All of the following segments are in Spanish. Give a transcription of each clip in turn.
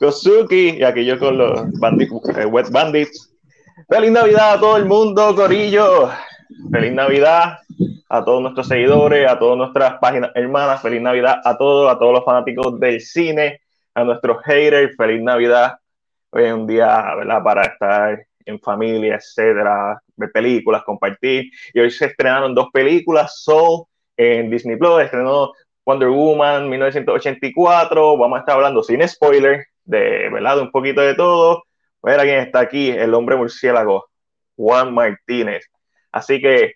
Kosuki y aquellos con los eh, Wet Bandits. Feliz Navidad a todo el mundo, Corillo. Feliz Navidad a todos nuestros seguidores, a todas nuestras páginas hermanas. Feliz Navidad a todos, a todos los fanáticos del cine, a nuestros haters. Feliz Navidad. Hoy es un día, ¿verdad? Para estar en familia, etcétera, ver películas, compartir. Y hoy se estrenaron dos películas, Soul en Disney Plus, estrenó Wonder Woman 1984, vamos a estar hablando sin spoiler, de, ¿verdad? de un poquito de todo. Mira quién está aquí, el hombre murciélago, Juan Martínez. Así que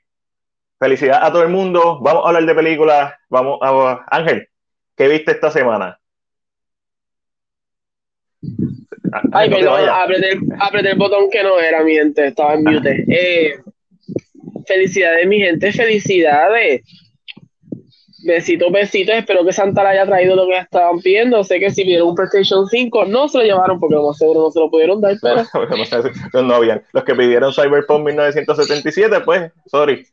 felicidad a todo el mundo. Vamos a hablar de películas. Vamos a Ángel, ¿qué viste esta semana? Ay, perdón, apreté, el botón que no era, mi gente, estaba en mute. Eh, felicidades, mi gente, felicidades. Besitos, besitos. Espero que Santa le haya traído lo que estaban pidiendo. Sé que si pidieron un PlayStation 5, no se lo llevaron porque lo seguro no se lo pudieron dar, pero. no, habían. Los que pidieron Cyberpunk 1977, pues, sorry.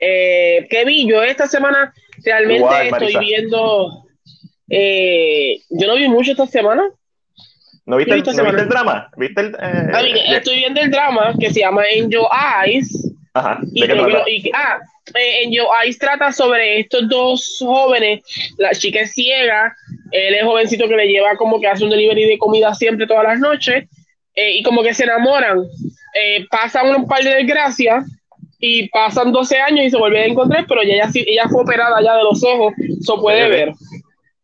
Eh, ¿Qué vi? Yo esta semana realmente estoy viendo. Eh, yo no vi mucho esta semana. ¿No viste, el, drama? ¿Viste el, eh, estoy viendo el drama que se llama Angel Eyes. Ajá. y, ah, en Yo Eyes trata sobre estos dos jóvenes. La chica es ciega, él es jovencito que le lleva como que hace un delivery de comida siempre todas las noches. Eh, y como que se enamoran. Eh, pasan un par de desgracias y pasan 12 años y se vuelven a encontrar, pero ella, ella fue operada ya de los ojos, eso puede ver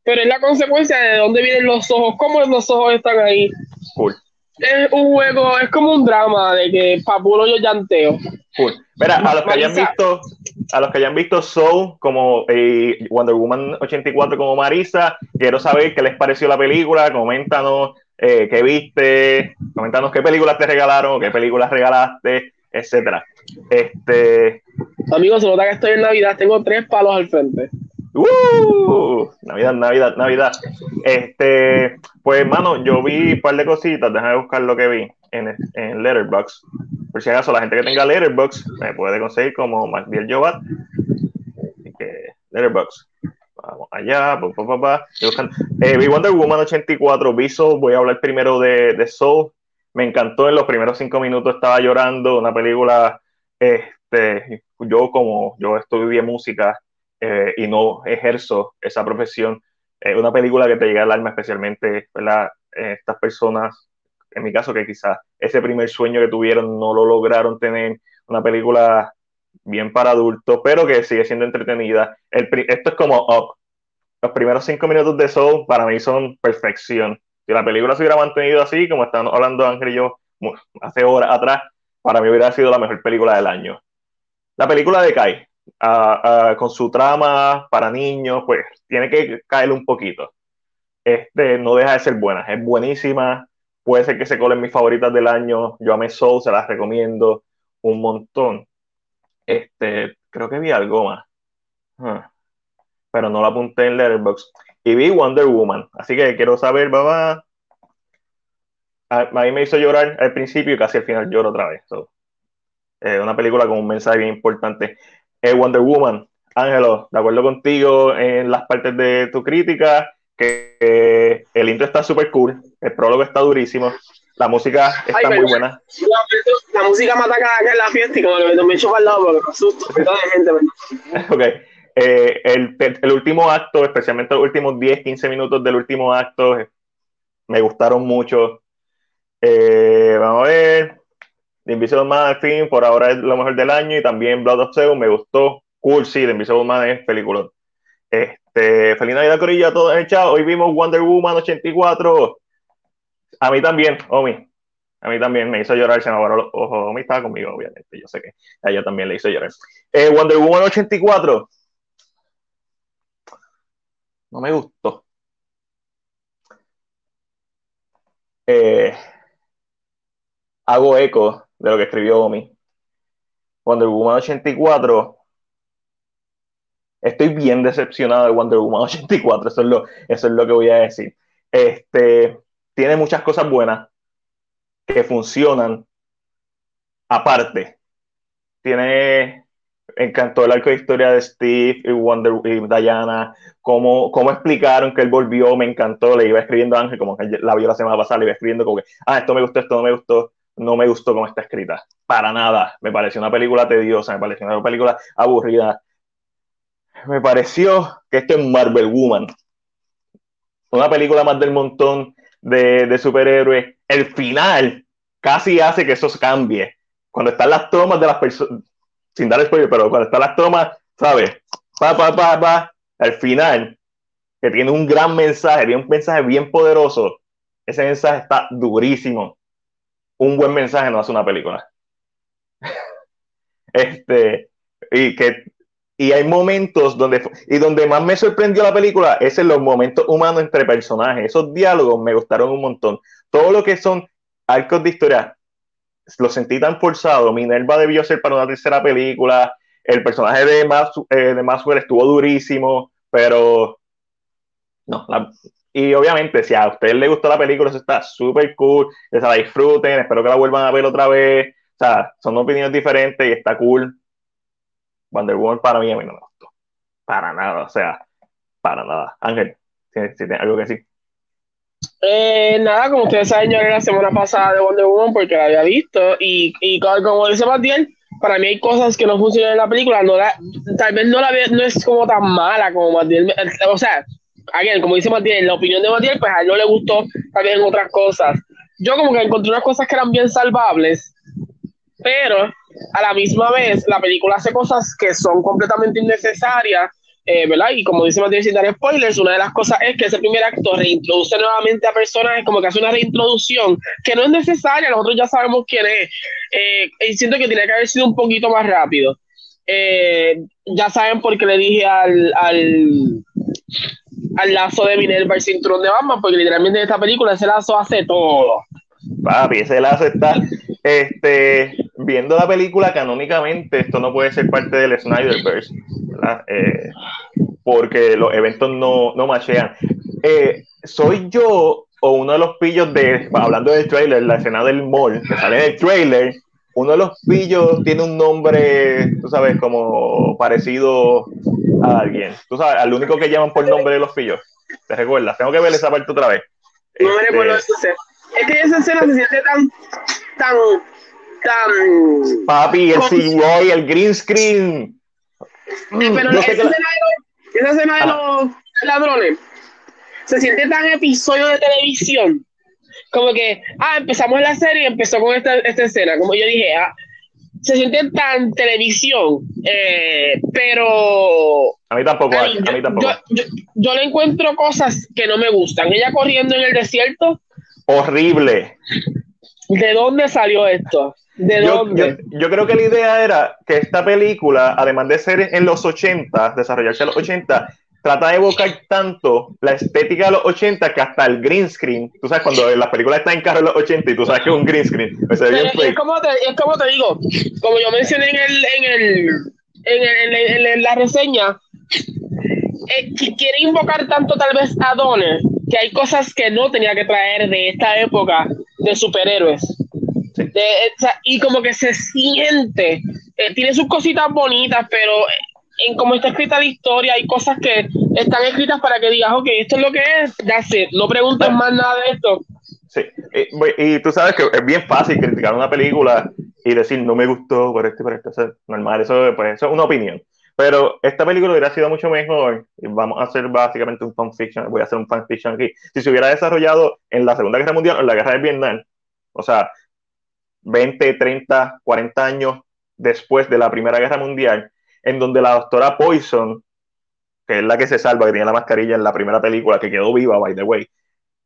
pero es la consecuencia de dónde vienen los ojos, cómo los ojos están ahí. Cool. Es un juego, es como un drama de que papulo yo llanteo. Cool. Mira, a los que hayan visto, a los que hayan visto Soul como eh, Wonder Woman 84 como Marisa, quiero saber qué les pareció la película, coméntanos eh, qué viste, coméntanos qué películas te regalaron, qué películas regalaste, etcétera. Este Amigos, se nota que estoy en Navidad, tengo tres palos al frente. ¡Uh! Navidad, Navidad, Navidad. Este, pues, hermano, yo vi un par de cositas. Déjame buscar lo que vi en, en Letterboxd. Por si acaso, la gente que tenga Letterboxd me puede conseguir como Macbiel Jobat. Letterboxd. Vamos allá, pa, eh, vi Wonder Woman 84, vi voy a hablar primero de, de Soul. Me encantó en los primeros cinco minutos, estaba llorando, una película, este, yo como yo estudié música, eh, y no ejerzo esa profesión. Es una película que te llega al alma, especialmente ¿verdad? Eh, estas personas, en mi caso, que quizás ese primer sueño que tuvieron no lo lograron tener. Una película bien para adultos, pero que sigue siendo entretenida. El, esto es como Up. Los primeros cinco minutos de Soul para mí son perfección. Si la película se hubiera mantenido así, como están hablando Ángel y yo hace horas atrás, para mí hubiera sido la mejor película del año. La película con su trama para niños, pues tiene que caer un poquito. Este no deja de ser buena, es buenísima. Puede ser que se colen mis favoritas del año. Yo amé Soul, se las recomiendo un montón. Este, creo que vi algo más. Pero no la apunté en Letterboxd. Y vi Wonder Woman. Así que quiero saber, papá. A, mí me hizo llorar al principio y casi al final lloro otra vez. una película con un mensaje bien importante. Wonder Woman. Ángelo, de acuerdo contigo en las partes de tu crítica, que el intro está súper cool, el prólogo está durísimo, la música está muy buena. La, música mata cada en la fiesta y como me echo para el lado porque me asusto. gente, ok. Eh, el, el, último acto, especialmente los últimos 10, 15 minutos del último acto, me gustaron mucho. Eh, vamos a ver. The Invisible Man al fin, por ahora es lo mejor del año y también Blood of Zeus me gustó. Cool, sí, The Invisible Man es película. Este, feliz Navidad, Corilla, todos en el chat. Hoy vimos Wonder Woman 84. A mí también, Omi. A mí también me hizo llorar, se me los ojos. Omi estaba conmigo, obviamente. Yo sé que a ella también le hizo llorar. Eh, Wonder Woman 84. No me gustó. Eh, hago eco de lo que escribió Omi. Wonder Woman 84. Estoy bien decepcionado de Wonder Woman 84, eso es lo, eso es lo que voy a decir. Este, tiene muchas cosas buenas que funcionan aparte. Tiene encantó el arco de historia de Steve y Wonder y Diana, cómo, cómo explicaron que él volvió, me encantó, le iba escribiendo a Ángel, como que la vio la semana pasada, le iba escribiendo como que, ah, esto me gustó, esto no me gustó, no me gustó cómo está escrita, para nada, me pareció una película tediosa, me pareció una película aburrida, me pareció que esto es Marvel Woman, una película más del montón de, superhéroes, el final casi hace que eso cambie, cuando están las tomas de las personas, sin dar spoiler, pero cuando están las tomas, ¿sabes? Pa, pa, pa, pa, al final, que tiene un gran mensaje, tiene un mensaje bien poderoso, ese mensaje está durísimo. Un buen mensaje no hace una película. este, y que y hay momentos donde y donde más me sorprendió la película es en los momentos humanos entre personajes esos diálogos me gustaron un montón todo lo que son arcos de historia lo sentí tan forzado. Minerva debió ser para una tercera película. El personaje de, Mas, eh, de Maxwell estuvo durísimo, pero no. Y obviamente, si a ustedes les gustó la película, eso está súper cool. Se la disfruten. Espero que la vuelvan a ver otra vez. O sea, son opiniones diferentes y está cool. Wonder Woman para mí a mí no me gustó. Para nada, o sea, para nada. Ángel, si, si tienes algo que decir. Eh, nada, como ustedes saben, yo era la semana pasada de Wonder Woman porque la había visto y, y como dice Matiel, para mí hay cosas que no funcionan en la película, no la, tal vez no la no es como tan mala como Matiel, o sea, again, como dice Matiel, la opinión de Matiel, pues a él no le gustó en otras cosas. Yo como que encontré unas cosas que eran bien salvables, pero a la misma vez la película hace cosas que son completamente innecesarias eh, ¿verdad? Y como dice Matías sin dar spoilers, una de las cosas es que ese primer acto reintroduce nuevamente a personajes, como que hace una reintroducción que no es necesaria, nosotros ya sabemos quién es. Eh, y siento que tiene que haber sido un poquito más rápido. Eh, ya saben por qué le dije al, al, al lazo de Minerva el cinturón de Batman, porque literalmente en esta película ese lazo hace todo. Papi, ese lazo está. Este, viendo la película canónicamente, esto no puede ser parte del Snyderverse, ¿verdad? Eh, porque los eventos no, no machean. Eh, ¿Soy yo o uno de los pillos de, hablando del trailer, la escena del mall, que sale del trailer, uno de los pillos tiene un nombre, tú sabes, como parecido a alguien. Tú sabes, al único que llaman por nombre de los pillos. ¿Te recuerdas? Tengo que ver esa parte otra vez. No me recuerdo este, Es que esa escena se siente tan, tan Papi, el CGI, el green screen. Mm, pero esa, escena de los, ladrones se siente tan episodio de televisión. Como que, ah, empezamos la serie y empezó con esta, esta escena. Como yo dije, ah, se siente tan televisión, eh, pero... A mí tampoco, a, mí tampoco. Yo, yo, le encuentro cosas que no me gustan. Ella corriendo en el desierto. Horrible. ¿De dónde salió esto? yo, Yo, creo que la idea era que esta película, además de ser en los 80, desarrollarse en los 80, trata de evocar tanto la estética de los 80 que hasta el green screen, tú sabes, cuando la película está en carro en los 80 y tú sabes que es un green screen. es, como te, es, como te, digo, como yo mencioné en, el, en, el, en, en, la reseña, eh, quiere invocar tanto tal vez a Donner que hay cosas que no tenía que traer de esta época de superhéroes y como que se siente, eh, tiene sus cositas bonitas, pero en cómo está escrita la historia, hay cosas que están escritas para que digas, ok, esto es lo que es, ya sé, no preguntes más nada de esto. Sí, y, tú sabes que es bien fácil criticar una película y decir, no me gustó por esto y por esto, eso es normal, eso, pues, eso es una opinión. Pero esta película hubiera sido mucho mejor, y vamos a hacer básicamente un fanfiction, voy a hacer un fanfiction aquí, si se hubiera desarrollado en la Segunda Guerra Mundial o en la Guerra de Vietnam. O sea, 20, 30, 40 años después de la Primera Guerra Mundial, en donde la doctora Poison, que es la que se salva, que tiene la mascarilla en la primera película, que quedó viva, by the way,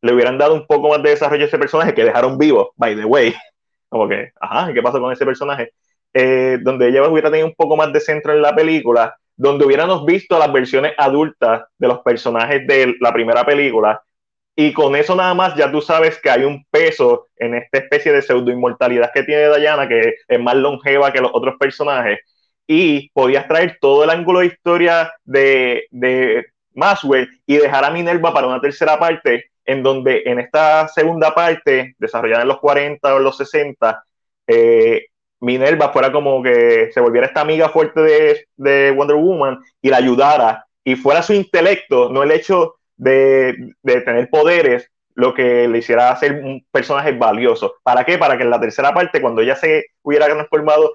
le hubieran dado un poco más de desarrollo a ese personaje que dejaron vivo, by the way. Como que, ajá, ¿qué pasó con ese personaje? Eh, donde ella hubiera tenido un poco más de centro en la película, donde hubiéramos visto las versiones adultas de los personajes de la primera película, y con eso nada más ya tú sabes que hay un peso en esta especie de pseudo inmortalidad que tiene Diana, que es más longeva que los otros personajes. Y podías traer todo el ángulo de historia de, de Maswell y dejar a Minerva para una tercera parte, en donde en esta segunda parte, desarrollada en los 40 o los 60, eh, Minerva fuera como que se volviera esta amiga fuerte de, de Wonder Woman y la ayudara y fuera su intelecto, no el hecho de, de, tener poderes, lo que le hiciera ser un personaje valioso. ¿Para qué? Para que en la tercera parte, cuando ella se hubiera transformado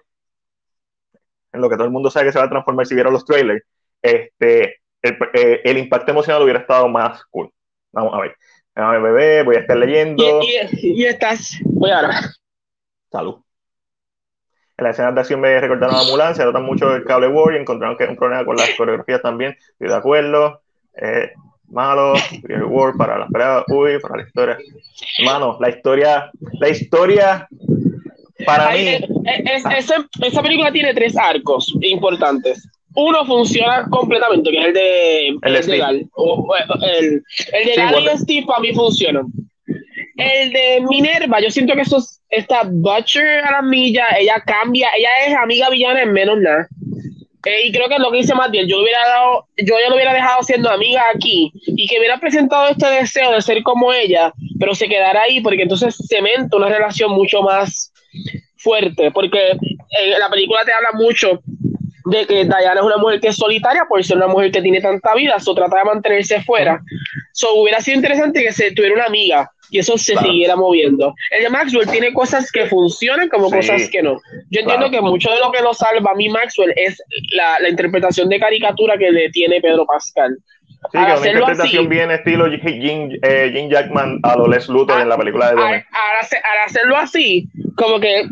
en lo que todo el mundo sabe que se va a transformar si vieron los trailers, este, el, eh, el impacto emocional hubiera estado más cool. Vamos a ver. A ver, bebé, voy a estar leyendo. Y, y, y estás, voy a ver. Salud. En la escena de acción me recordaron a Mulan, se nota mucho el cable war y encontraron que hay un problema con las coreografías también. Estoy de acuerdo. Eh, malo, war para las peleas, uy, para la historia. Hermano, la historia, la historia para mí. Eh, es, esa película tiene tres arcos importantes. Uno funciona completamente, que es el de, el, el de Gal. el, el, de Gal y Steve para mí funciona. El de Minerva, yo siento que eso está Butcher a la milla, ella cambia, ella es amiga villana en menos nada. Eh, y creo que es lo que dice Matiel, yo hubiera dado, yo ya lo hubiera dejado siendo amiga aquí y que hubiera presentado este deseo de ser como ella, pero se quedara ahí porque entonces cementa una relación mucho más fuerte, porque en la película te habla mucho de que Diana es una mujer que es solitaria por ser una mujer que tiene tanta vida, eso trata de mantenerse fuera. So, hubiera sido interesante que se tuviera una amiga y eso se siguiera moviendo. El de Maxwell tiene cosas que funcionan como cosas que no. Yo entiendo que mucho de lo que lo salva a mí Maxwell es la, la interpretación de caricatura que le tiene Pedro Pascal. Sí, que una interpretación bien estilo Jim, eh, Jackman a lo Les Luthor en la película de Domi. Al, hacerlo así, como que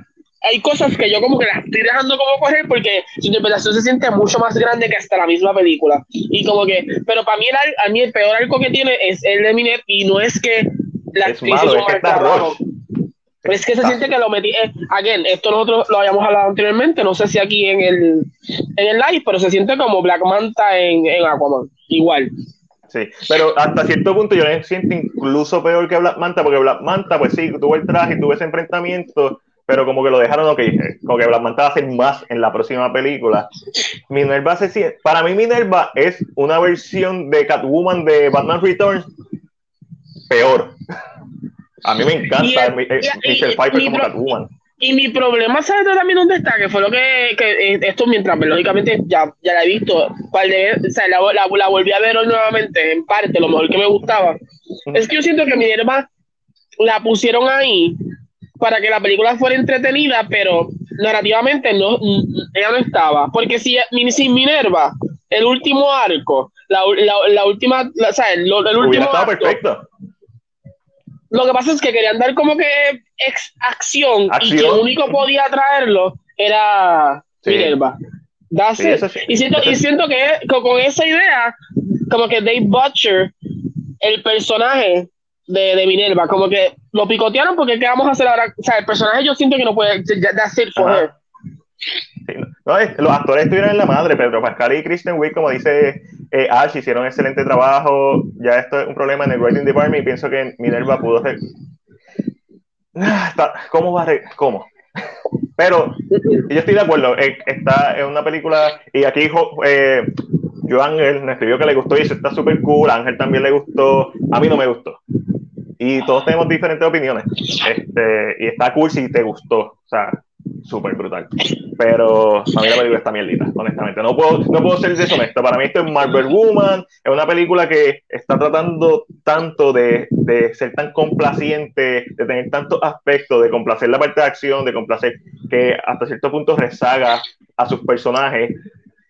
hay cosas que yo como que las estoy dejando como correr porque su interpretación se siente mucho más grande que hasta la misma película. Y como que, pero para mí el, a mí el peor arco que tiene es el de Miner y no es que la es malo, es que está es que se siente que lo metí. Eh, again, esto nosotros lo habíamos hablado anteriormente, no sé si aquí en el, en el live, pero se siente como Black Manta en, en Aquaman. Igual. Sí, pero hasta cierto punto yo me siento incluso peor que Black Manta, porque Black Manta, pues sí, tuvo el traje, tuvo ese enfrentamiento, pero como que lo dejaron, ok, como que Black Manta va a hacer más en la próxima película. Minerva se para mí Minerva es una versión de Catwoman de Batman Returns peor. A mí me encanta Michelle Pfeiffer como Catwoman. Y mi problema, ¿sabes también dónde está? Que fue lo que, que eh, esto mientras, pues, lógicamente, ya, ya la he visto, cual de, o sea, la, la, la, volví a ver hoy nuevamente, en parte, lo mejor que me gustaba. Es que yo siento que Minerva la pusieron ahí para que la película fuera entretenida, pero narrativamente no, ella no estaba. Porque si, sin Minerva, el último arco, la, la, la última, o sea, el, el último. Arco, perfecto lo que pasa es que querían dar como que ex acción, y que el único podía traerlo era Minerva. y, siento, y siento que con esa idea, como que Dave Butcher, el personaje de, de, Minerva, como que lo picotearon porque ¿qué vamos a hacer ahora? O sea, el personaje yo siento que no puede, that's it for los actores estuvieron en la madre, Pedro Pascal y Kristen Wiig, como dice eh, Ash, hicieron un excelente trabajo. Ya esto es un problema en el writing department y pienso que Minerva pudo ser. Ah, ¿Cómo va a ¿Cómo? Pero yo estoy de acuerdo. Eh, está en una película y aquí eh, Ángel me escribió que le gustó y dice está súper cool. A Ángel también le gustó. A mí no me gustó. Y todos tenemos diferentes opiniones. Este, y está cool si te gustó. O sea, súper brutal. Pero a mí la película está mierdita, honestamente. No puedo, no puedo ser deshonesto. Para mí esto es Marvel Woman, es una película que está tratando tanto de, de ser tan complaciente, de tener tantos aspectos, de complacer la parte de acción, de complacer que hasta cierto punto rezaga a sus personajes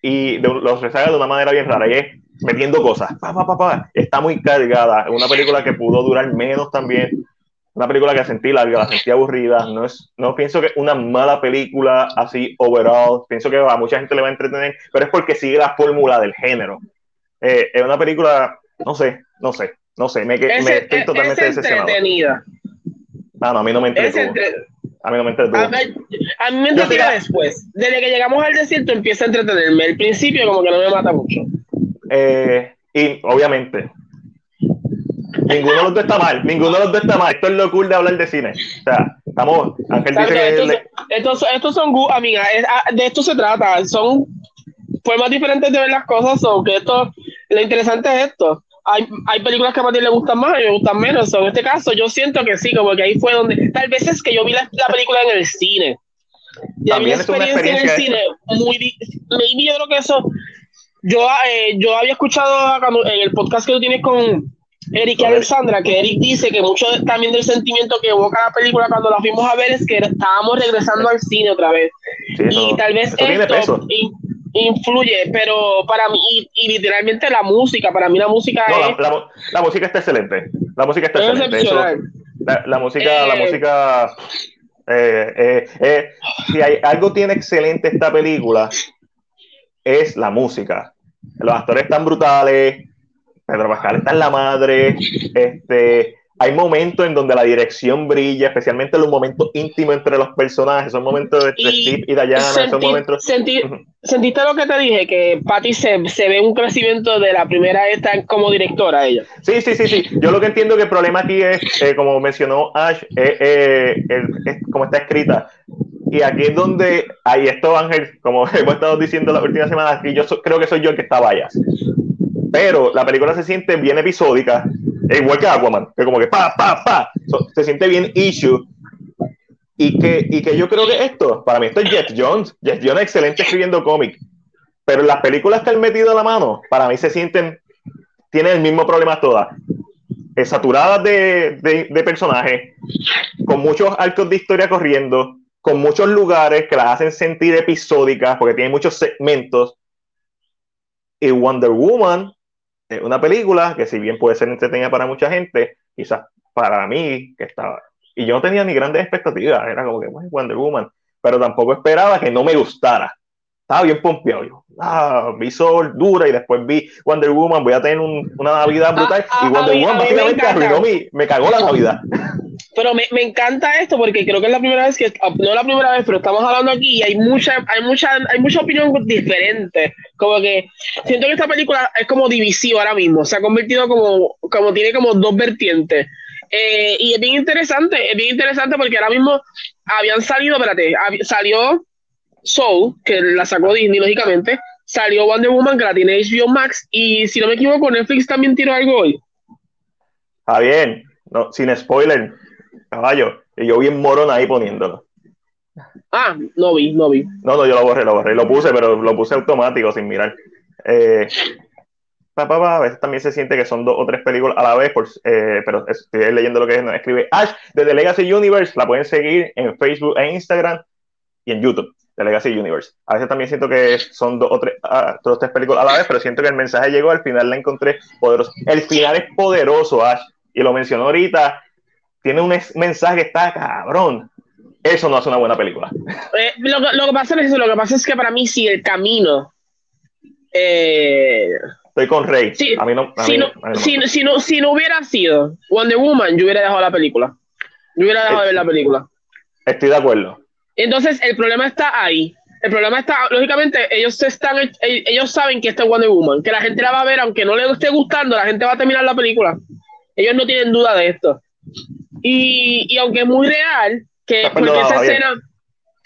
y los rezaga de una manera bien rara. Y es metiendo cosas. Pa, pa, pa, Está muy cargada. Es una película que pudo durar menos también una película que sentí larga, la sentí aburrida, no, es, no pienso que una mala película así overall, pienso que a mucha gente le va a entretener, pero es porque sigue la fórmula del género. Eh, es una película, no sé, no sé, no sé, me, me estoy totalmente decepcionado. entretenida. Ah, no, a mí no me entretuvo. A mí no me entretuvo. A, mí me entretiene después. Desde que llegamos al desierto empieza a entretenerme. El principio como que no me mata mucho. Eh, y obviamente, Ninguno de los dos está mal, ninguno de los dos está mal. Esto es lo cool de hablar de cine. O sea, estamos. Ángel dice que. Estos, estos, son, amiga, ah, de esto se trata. Son formas diferentes de ver las cosas. O que esto, lo interesante es esto. Hay, hay películas que a ti le gustan más y me gustan menos. en este caso, yo siento que sí, como que ahí fue donde. Tal vez es que yo vi la, la película en el cine Y también es una experiencia en el cine muy. Yo creo que eso. Yo, eh, yo había escuchado en el podcast que tú tienes con Eric y Alexandra, que Eric dice que mucho también del sentimiento que evoca la película cuando la fuimos a ver es que estábamos regresando al cine otra vez. y tal vez esto influye, pero para mí, y, literalmente la música, para mí la música es... La, música está excelente. La música está excelente. la, música, la eh, música eh, eh, si hay algo tiene excelente esta película, es la música. Los actores están brutales, Pedro Pascal está en la madre, este, hay momentos en donde la dirección brilla, especialmente los momentos íntimos entre los personajes, son momentos de, Steve y Diana, son momentos... ¿Sentiste lo que te dije? Que Patty se, ve un crecimiento de la primera esta como directora ella. Sí, sí, sí, sí. Yo lo que entiendo que el problema aquí es, eh, como mencionó Ash, eh, eh, como está escrita. Y aquí es donde, ahí esto Ángel, como hemos estado diciendo las últimas semanas, y yo creo que soy yo el que está vaya pero la película se siente bien episódica, igual que Aquaman, que como que pa, pa, pa, se siente bien issue. Y que, y que yo creo que esto, para mí esto es Jeff Jones. Jeff Jones es excelente escribiendo cómic, pero las películas que han metido a la mano, para mí se sienten, tienen el mismo problema todas. saturadas de, de, de personajes, con muchos arcos de historia corriendo, con muchos lugares que las hacen sentir episódicas, porque tienen muchos segmentos. Y Wonder Woman una película que si bien puede ser entretenida para mucha gente, quizás para mí, que estaba... Y yo no tenía ni grandes expectativas, era como que Wonder Woman, pero tampoco esperaba que no me gustara. Estaba bien pompeado. Yo, ah, vi Sol dura y después vi Wonder Woman, voy a tener una Navidad brutal. Ah, y Wonder Woman básicamente arruinó mi, me cagó la Navidad. Pero me, me, encanta esto porque creo que es la primera vez que, no la primera vez, pero estamos hablando aquí y hay mucha, hay mucha, hay mucha opinión diferente. Como que siento que esta película es como divisiva ahora mismo, se ha convertido como, como tiene como dos vertientes. Eh, y es bien interesante, es bien interesante porque ahora mismo habían salido, espérate, salió Soul, que la sacó Disney, lógicamente, salió Wonder Woman, que la tiene HBO Max, y si no me equivoco, Netflix también tiró algo hoy. Está bien, no, sin spoiler, caballo. Y yo bien morón ahí poniéndolo. Ah, no vi, no vi. No, no, yo lo borré, lo borré. Lo puse, pero lo puse automático sin mirar. Eh, a veces también se siente que son dos o tres películas a la vez, por, eh, pero estoy leyendo lo que escribe Ash de The Legacy Universe. La pueden seguir en Facebook e Instagram y en YouTube. The Legacy Universe. A veces también siento que son dos o tres, dos, tres películas a la vez, pero siento que el mensaje llegó, al final la encontré poderoso. El final es poderoso, Ash, y lo mencionó ahorita, tiene un mensaje que está cabrón. Eso no hace una buena película. Eh, lo, que pasa es lo que pasa es que para mí si el camino eh, Estoy con Rey. si, no, si, no, hubiera sido Wonder Woman, yo hubiera dejado la película. Yo hubiera dejado de ver la película. Estoy de acuerdo. Entonces, el problema está ahí. El problema está, lógicamente, ellos están, ellos saben que este es Wonder Woman, que la gente la va a ver, aunque no le esté gustando, la gente va a terminar la película. Ellos no tienen duda de esto. Y, y aunque es muy real, que porque esa escena,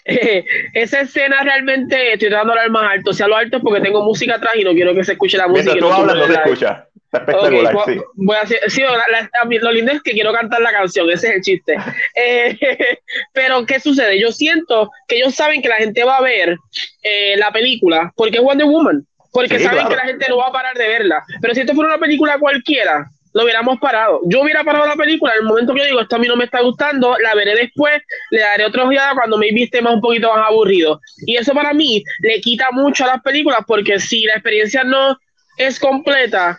esa escena realmente estoy tratando de hablar más alto. Si lo alto es porque tengo música atrás y no quiero que se escuche la música. Mientras tú hablas, no se escucha. Espectacular, sí. Voy a sí lo lindo es que quiero cantar la canción, ese es el chiste. Eh, pero, ¿qué sucede? Yo siento que ellos saben que la gente va a ver eh, la película porque es Wonder Woman, porque saben que la gente no va a parar de verla. Pero si esto fuera una película cualquiera, lo hubiéramos parado. Yo hubiera parado la película en el momento que yo digo, esto a mí no me está gustando, la veré después, le daré otro día cuando me viste más un poquito más aburrido. Y eso para mí le quita mucho a las películas porque si la experiencia no es completa,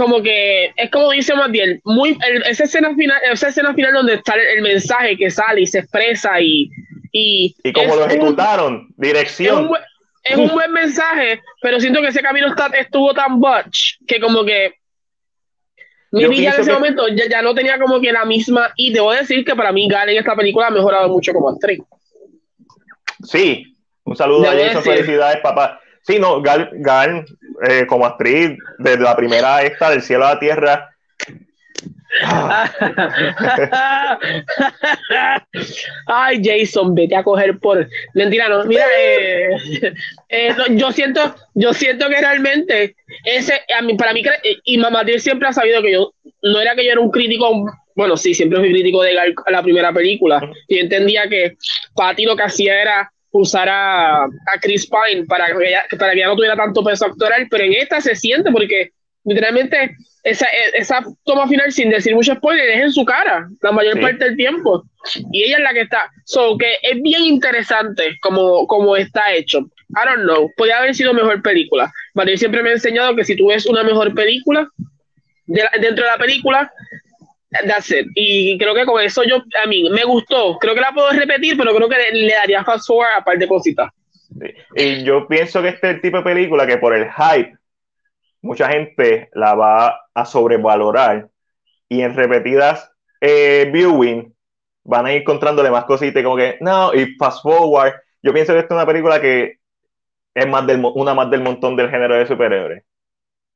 como que es como dice Matiel, muy esa escena final, esa escena final donde está el, mensaje que sale y se expresa y y, y como lo ejecutaron, dirección. Es un, buen, mensaje, pero siento que ese camino está, estuvo tan butch que como que mi vida en ese momento ya, no tenía como que la misma. Y debo decir que para mí Gal en esta película ha mejorado mucho como actriz. Sí, un saludo a Jason, felicidades, papá. Sí, no, Gal, Gal eh, como actriz, desde la primera esta, del cielo a la tierra, Ay, Jason, vete a coger por. Mentira, no. Mira, eh, eh, yo siento, yo siento que realmente ese, a mí, para mí, y Mamá siempre ha sabido que yo no era que yo era un crítico. Bueno, sí, siempre fui crítico de la primera película. Y entendía que Patty lo que hacía era usara a Chris Pine para que, ella, para que ella no tuviera tanto peso actoral, pero en esta se siente porque literalmente esa, esa toma final, sin decir mucho spoiler, es en su cara la mayor parte del tiempo. Y ella es la que está. So, que es bien interesante como, como está hecho. I don't know. Podría haber sido mejor película. Yo siempre me he enseñado que si tú ves una mejor película, dentro de la película, that's it. Y creo que con eso yo, a mí, me gustó. Creo que la puedo repetir, pero creo que le, daría fast forward a par de cositas. Y yo pienso que este es el tipo de película que por el hype mucha gente la va a sobrevalorar y en repetidas eh, viewing van a ir encontrándole más cositas como que no, y fast forward. Yo pienso que esta es una película que es más del, una más del montón del género de superhéroes.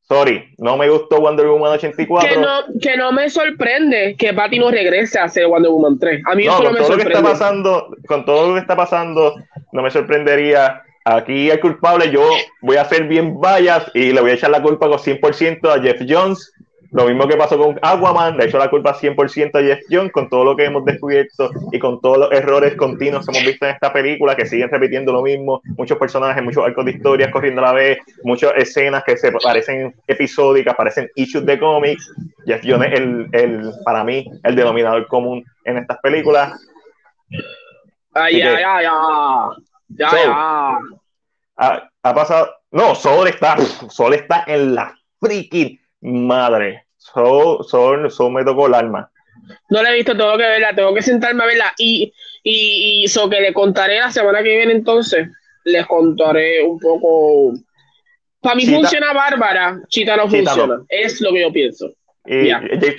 Sorry, no me gustó Wonder Woman 84. Que no, que no me sorprende que Patty no regrese a hacer Wonder Woman 3. A mí no, eso no me todo sorprende. Lo que está pasando, con todo lo que está pasando, no me sorprendería aquí el culpable, yo voy a ser bien vallas y le voy a echar la culpa con 100% a Jeff Jones. Lo mismo que pasó con Aquaman, le he hecho la culpa 100% a Jeff Jones con todo lo que hemos descubierto y con todos los errores continuos que hemos visto en esta película, que siguen repitiendo lo mismo, muchos personajes, muchos arcos de historias corriendo a la vez, muchas escenas que se parecen episódicas, parecen issues de cómics. Jeff Jones es el, el, para mí, el denominador común en estas películas. Ay, ay, ay, ay. Ya, ya. Ha, pasado. No, Sol está, Sol está en la freaking madre. Sol, Sol, Sol me tocó el alma. No la he visto, tengo que verla, tengo que sentarme a verla. Y, y, y que le contaré la semana que viene entonces. Les contaré un poco. Para mí funciona Bárbara, Chita no funciona. Es lo que yo pienso. Y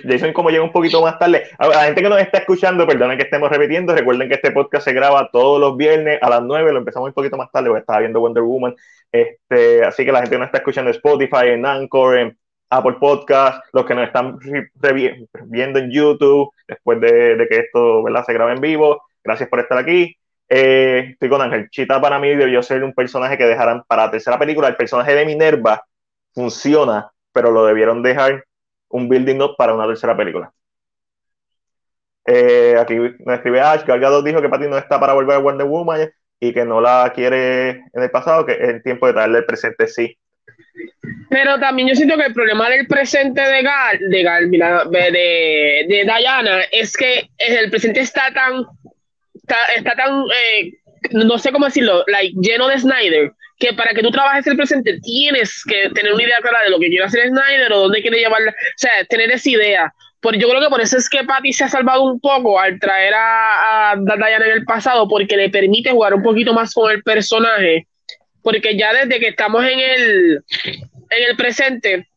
Jason, como llega un poquito más tarde, a la gente que nos está escuchando, perdonen que estemos repitiendo, recuerden que este podcast se graba todos los viernes a las 9, lo empezamos un poquito más tarde porque estaba viendo Wonder Woman, este, así que la gente que nos está escuchando en Spotify, en Anchor, en Apple Podcast, los que nos están viendo en YouTube, después de, que esto se grabe en vivo, gracias por estar aquí. Eh, estoy con Ángel. Chita para mí debió ser un personaje que dejaran para la tercera película. El personaje de Minerva funciona, pero lo debieron dejar un building up para una tercera película. Eh, aquí me escribe Ash, Gal dijo que Patty no está para volver a Wonder Woman y que no la quiere en el pasado, que es el tiempo de darle el presente sí. Pero también yo siento que el problema del presente de Gal, de Gal, de, de, Diana, es que el presente está tan, está, tan, eh, no sé cómo decirlo, like, lleno de Snyder, que para que tú trabajes el presente tienes que tener una idea clara de lo que quiere hacer Snyder o dónde quiere llevarla, o sea, tener esa idea. Por, yo creo que por eso es que Patty se ha salvado un poco al traer a, a Diana en el pasado, porque le permite jugar un poquito más con el personaje, porque ya desde que estamos en el, en el presente,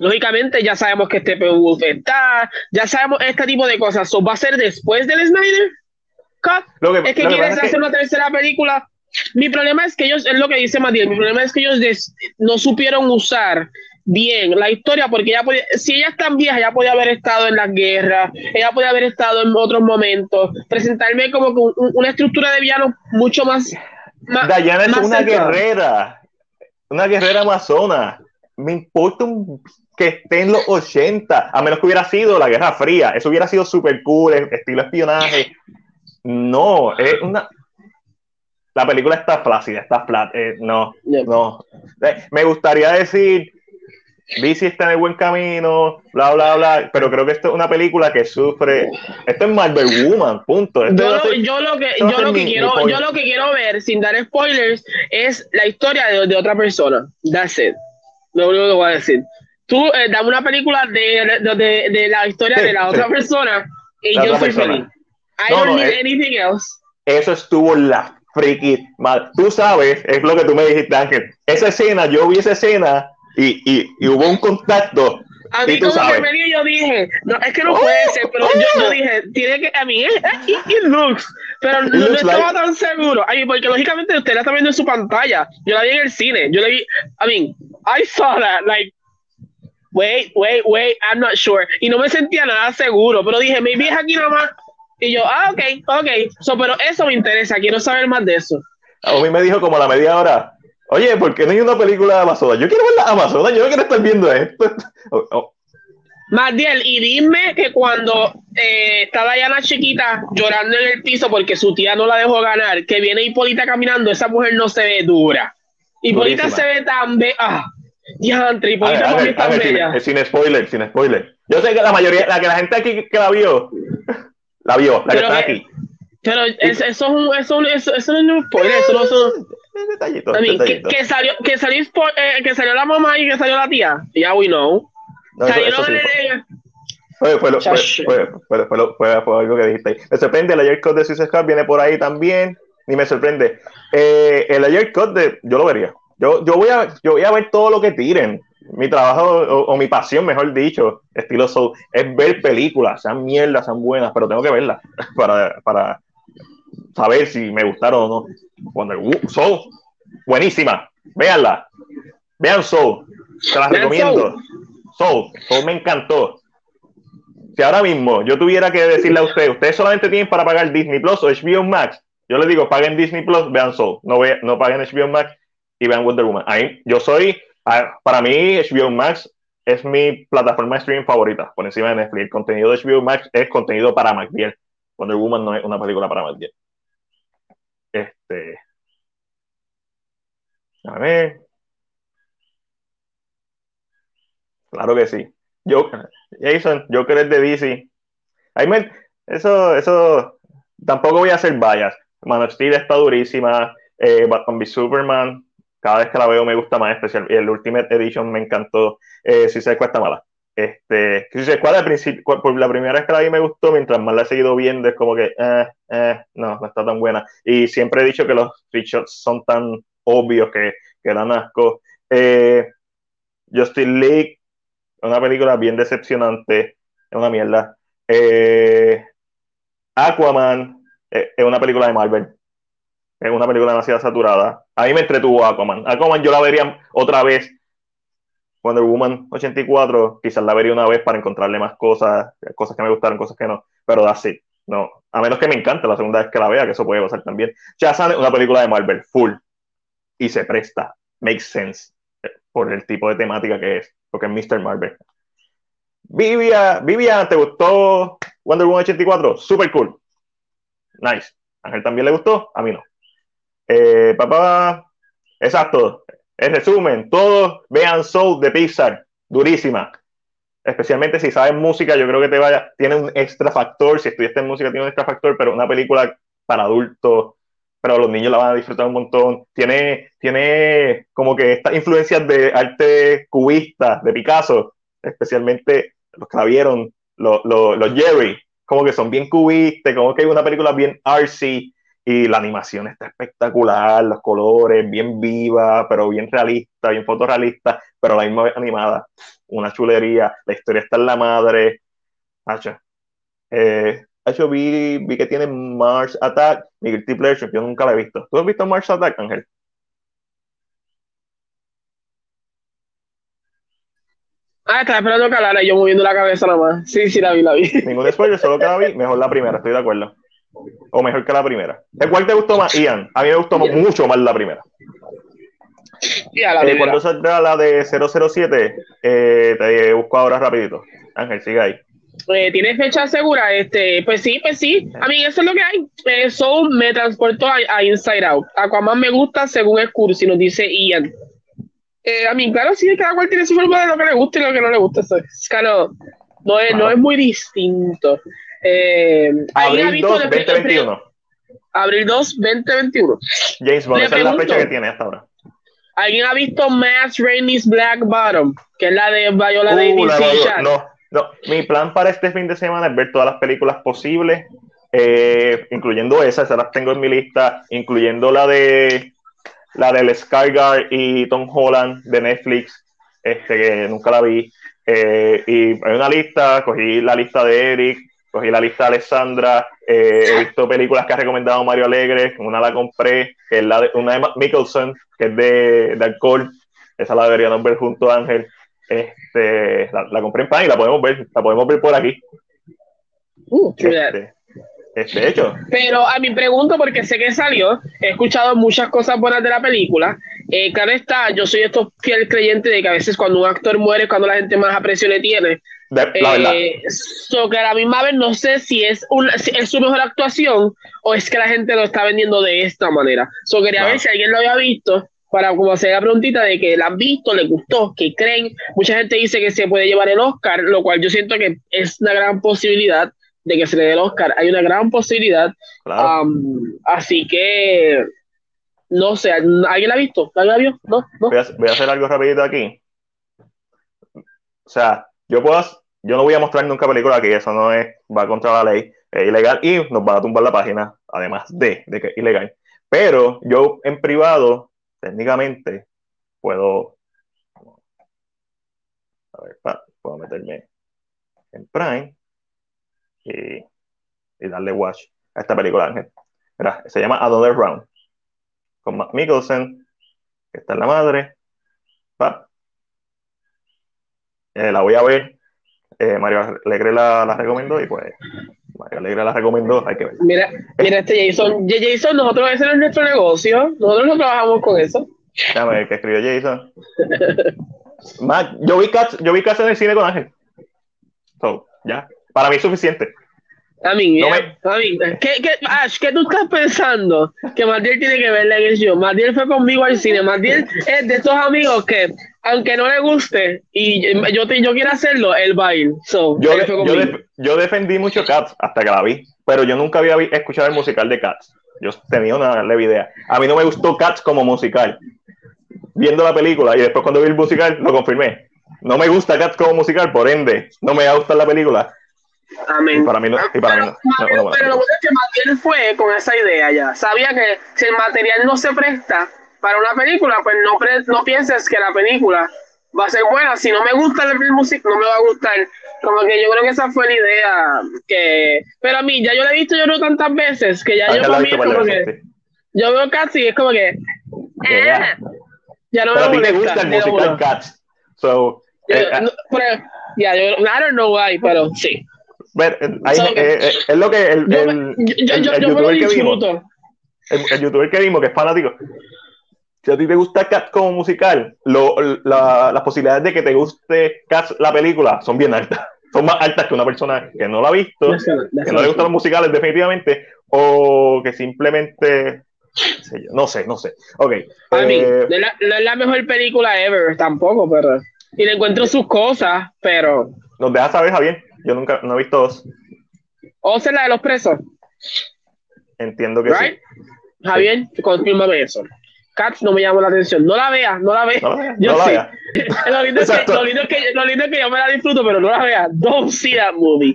lógicamente ya sabemos que este PV está, ya sabemos este tipo de cosas. ¿So ¿Va a ser después del Snyder? es que quieres hacer una tercera película mi problema es que ellos, es lo que dice Matiel, mi problema es que ellos no supieron usar bien la historia, porque ella si ella es tan vieja, ella podía haber estado en la guerra, ella podía haber estado en otros momentos, presentarme como una estructura de villano mucho más. Diana es una guerrera, una guerrera amazona. Me importa que esté en los 80, a menos que hubiera sido la Guerra Fría, eso hubiera sido súper cool, estilo espionaje. No, es una, la película está flácida, está flat. Eh, no, no. Eh, me gustaría decir, DC está en el buen camino, bla, bla, bla, pero creo que esto es una película que sufre. Esto es Marvel Woman, punto. Yo, lo, que, yo, lo que quiero, yo lo que quiero ver, sin dar spoilers, es la historia de, otra persona. That's it. Lo único que voy a decir. Tú eh, dame una película de, de, de, la historia de la otra persona y yo soy feliz. I don't need anything else. Eso estuvo la friki mal. Tú sabes, es lo que tú me dijiste, Ángel. Esa escena, yo vi esa escena y, y, y hubo un contacto. A mí como sabes. que me dio, yo dije, no, es que no puede ser, pero yo, yo, dije, tiene que, a mí, it, looks, pero no, estaba tan seguro. A mí, porque lógicamente usted la está viendo en su pantalla. Yo la vi en el cine, yo la vi, I mean, I saw that, like, wait, wait, wait, I'm not sure. Y no me sentía nada seguro, pero dije, maybe es aquí nomás y yo, ah, ok, ok. So, pero eso me interesa, quiero saber más de eso. A mí me dijo como a la media hora, oye, ¿por qué no hay una película de Amazonas? Yo quiero ver la Amazonas, yo no quiero estar viendo esto. Oh, oh. Y dime que cuando eh, está Diana chiquita llorando en el piso porque su tía no la dejó ganar, que viene Hipólita caminando, esa mujer no se ve dura. Hipólita se ve tan bella. Ah, diantre, Hipólita ver, tan bella. Sin, sin, spoiler, sin spoiler. Yo sé que la mayoría, la que la gente aquí que la vio, la vio, la que está aquí. Pero eso, es un, eso, eso, eso no es un spoiler, eso no son. Detallito, que, que, salió, que, salió, eh, que salió la mamá y que salió la tía. Ya we know. No, eso, eso sí. Fue, fue, fue, fue, fue, fue, algo que dijiste ahí. Me sorprende, el ayer code de Suicide Squad viene por ahí también. Ni me sorprende. Eh, el ayer code de, yo lo vería. Yo, yo, voy a, yo voy a ver todo lo que tiren. Mi trabajo, o, o mi pasión, mejor dicho, estilo Soul, es ver películas, sean mierdas, sean buenas, pero tengo que verlas para, para saber si me gustaron o no. Wonder Soul, buenísima. Véanla. Vean Soul. Se las recomiendo. Soul. Soul me encantó. Si ahora mismo yo tuviera que decirle a ustedes, ustedes solamente tienen para pagar Disney Plus o HBO Max, yo les digo, paguen Disney Plus, vean Soul. No, ve, no paguen HBO Max y vean Wonder Woman. Ahí, yo soy, para mí, HBO Max es mi plataforma de streaming favorita, por encima de Netflix. El contenido de HBO Max es contenido para McBeal. Wonder Woman no es una película para McBeal. Este. A ver. Claro que sí. Yo, Jason, yo creo de DC. Ahí me, eso, eso, tampoco voy a hacer vallas. Man of Steel está durísima. Eh, Batman v Superman, cada vez que la veo me gusta más, especial. Y el Ultimate Edition me encantó. Eh, si se cuesta mala. Este, al principio, por la primera vez que la vi me gustó, mientras más la he seguido viendo, es como que, eh, eh, no, no está tan buena. Y siempre he dicho que los features son tan obvios que, que dan asco. Eh, Justice League, una película bien decepcionante, es una mierda. Eh, Aquaman es una película de Marvel. Es una película demasiado saturada. A mí me entretuvo Aquaman. Aquaman yo la vería otra vez Wonder Woman 84, quizás la vería una vez para encontrarle más cosas, cosas que me gustaron, cosas que no, pero así, no, a menos que me encante la segunda vez que la vea, que eso puede pasar también. Shazam es una película de Marvel, full, y se presta, makes sense, eh, por el tipo de temática que es, porque es Mr. Marvel. Vivian, Vivian, ¿te gustó Wonder Woman 84? Super cool. Nice. Ángel también le gustó, a mí no. Eh, papá, exacto, en resumen, todos vean Soul de Pixar, durísima. Especialmente si sabes música, yo creo que te vaya, tiene un extra factor, si estudiaste en música tiene un extra factor, pero una película para adultos, pero los niños la van a disfrutar un montón. Tiene, tiene como que estas influencias de arte cubista, de Picasso, especialmente los que la vieron, los, los, Jerry, como que son bien cubistas, como que hay una película bien artsy, y la animación está espectacular, los colores bien viva, pero bien realista, bien fotorrealista, pero la misma animada. Una chulería, la historia está en la madre. Hacha. Eh, vi, vi que tiene Mars Attack, mi guilty pleasure, yo nunca la he visto. ¿Tú has visto Mars Attack, Ángel? Ah, estaba esperando que hablara yo moviendo la cabeza nomás. Sí, sí, la vi, la vi. Ningún spoiler, solo que la vi, mejor la primera, estoy de acuerdo o mejor que la primera. ¿De cuál te gustó más, Ian? A mí me gustó mucho más la primera. la eh, cuando saldrá la de 007, eh, te busco ahora rapidito. Ángel, sigue ahí. Eh, ¿Tienes fecha segura? Este, pues sí, pues sí. A mí eso es lo que hay. Eso me transportó a, Inside Out. Aquaman me gusta según el curso, y nos dice Ian. a mí, claro, sí, cada cual tiene su forma de lo que le gusta y lo que no le gusta. Eso es, claro, no es, no es muy distinto. Eh, abril 2, 2021. Abril 2, 2021. James Bond, esa es la fecha que tiene hasta ahora. ¿Alguien ha visto Mass Rainey's Black Bottom? Que es la de Viola uh, Davis No, no. Mi plan para este fin de semana es ver todas las películas posibles, eh, incluyendo esa, esas las tengo en mi lista, incluyendo la de la del Skyguard y Tom Holland de Netflix, este que nunca la vi. Eh, y hay una lista, cogí la lista de Eric, cogí la lista de Alessandra, eh, he visto películas que ha recomendado Mario Alegre, una la compré, que es la de, una de Mickelson, que es de, de alcohol, esa la deberíamos ver junto a Ángel, este, la, compré en pan y la podemos ver, la podemos ver por aquí. Uh, este, este hecho. Pero a mi pregunto, porque sé que salió, he escuchado muchas cosas buenas de la película. Eh, claro está, yo soy estos fiel creyente de que a veces cuando un actor muere, cuando la gente más aprecio le tiene. La verdad. Eh, que a la misma vez no sé si es, es su mejor actuación o es que la gente lo está vendiendo de esta manera. So quería ver si alguien lo había visto para como hacer la preguntita de que la han visto, les gustó, que creen. Mucha gente dice que se puede llevar el Oscar, lo cual yo siento que es una gran posibilidad de que se le dé el Oscar. Hay una gran posibilidad. así que, no sé, ¿alguien la ha visto? ¿Alguien la vio? No, no. Voy, a, hacer algo rapidito aquí. O sea, yo puedo, yo no voy a mostrar nunca película aquí, eso no es, va contra la ley, es ilegal y nos va a tumbar la página, además de, de que es ilegal. Pero yo en privado técnicamente puedo, a ver, puedo meterme en Prime y, darle watch a esta película, Ángel. se llama Another Round, con Matt Mikkelsen, que está en la madre. Eh, la voy a ver. Eh, Mario Alegre la, la recomendó y pues Mario Alegre la recomendó, hay que ver. Mira, mira este Jason. Jason, nosotros ese no es nuestro negocio. Nosotros no trabajamos con eso. Déjame ver qué escribió Jason. yo vi Cats, yo vi Cats en el cine con Ángel. So, ya. Para mí es suficiente. A mí, no ¿qué, qué, Ash, ¿qué tú estás pensando? Que Matiel tiene que en el show. Matiel fue conmigo al cine. Matiel es de esos amigos que, aunque no le guste y yo, te, yo quiero hacerlo, él va a ir. So, yo, yo, defendí mucho Cats hasta que la vi, pero yo nunca había escuchado el musical de Cats. Yo tenía una leve idea. A mí no me gustó Cats como musical. Viendo la película y después cuando vi el musical lo confirmé. No me gusta Cats como musical, por ende, no me va a gustar la película Amén. para mí no. Y para pero, mí no, pero, lo bueno es que Matiel fue con esa idea ya. Sabía que si el material no se presta para una película, pues no, no pienses que la película va a ser buena. Si no me gusta el música, no me va a gustar. Como que yo creo que esa fue la idea. que Pero a mí, ya yo la he visto yo no tantas veces que ya ah, yo como que. Yo veo Cats y es como que. Eh, ya no pero me a ti te gusta el musical Cats. So, yo, eh, no, pero, ya, yo, I don't know why, pero sí. Ver, eh, eh, es lo que el, el, youtuber que vimos, el, youtuber que vimos, que es fanático, si a ti te gusta Cats como musical, lo, la, las posibilidades de que te guste Cats la película son bien altas. Son más altas que una persona que no la ha visto, que no le gustan los musicales definitivamente, o que simplemente no sé, no sé. Ok. no, es la, mejor película ever, tampoco, pero. Y le encuentro sus cosas, pero. Nos deja saber, Javier. Yo nunca, no he visto dos. ¿O sea la de los presos? Entiendo que sí. Javier, confírmame eso. Cats no me llamó la atención. No la veas, no la veas. yo sí. lo, lindo es que, lo, lindo es que, lo lindo es que yo me la disfruto, pero no la veas. Don't see that movie.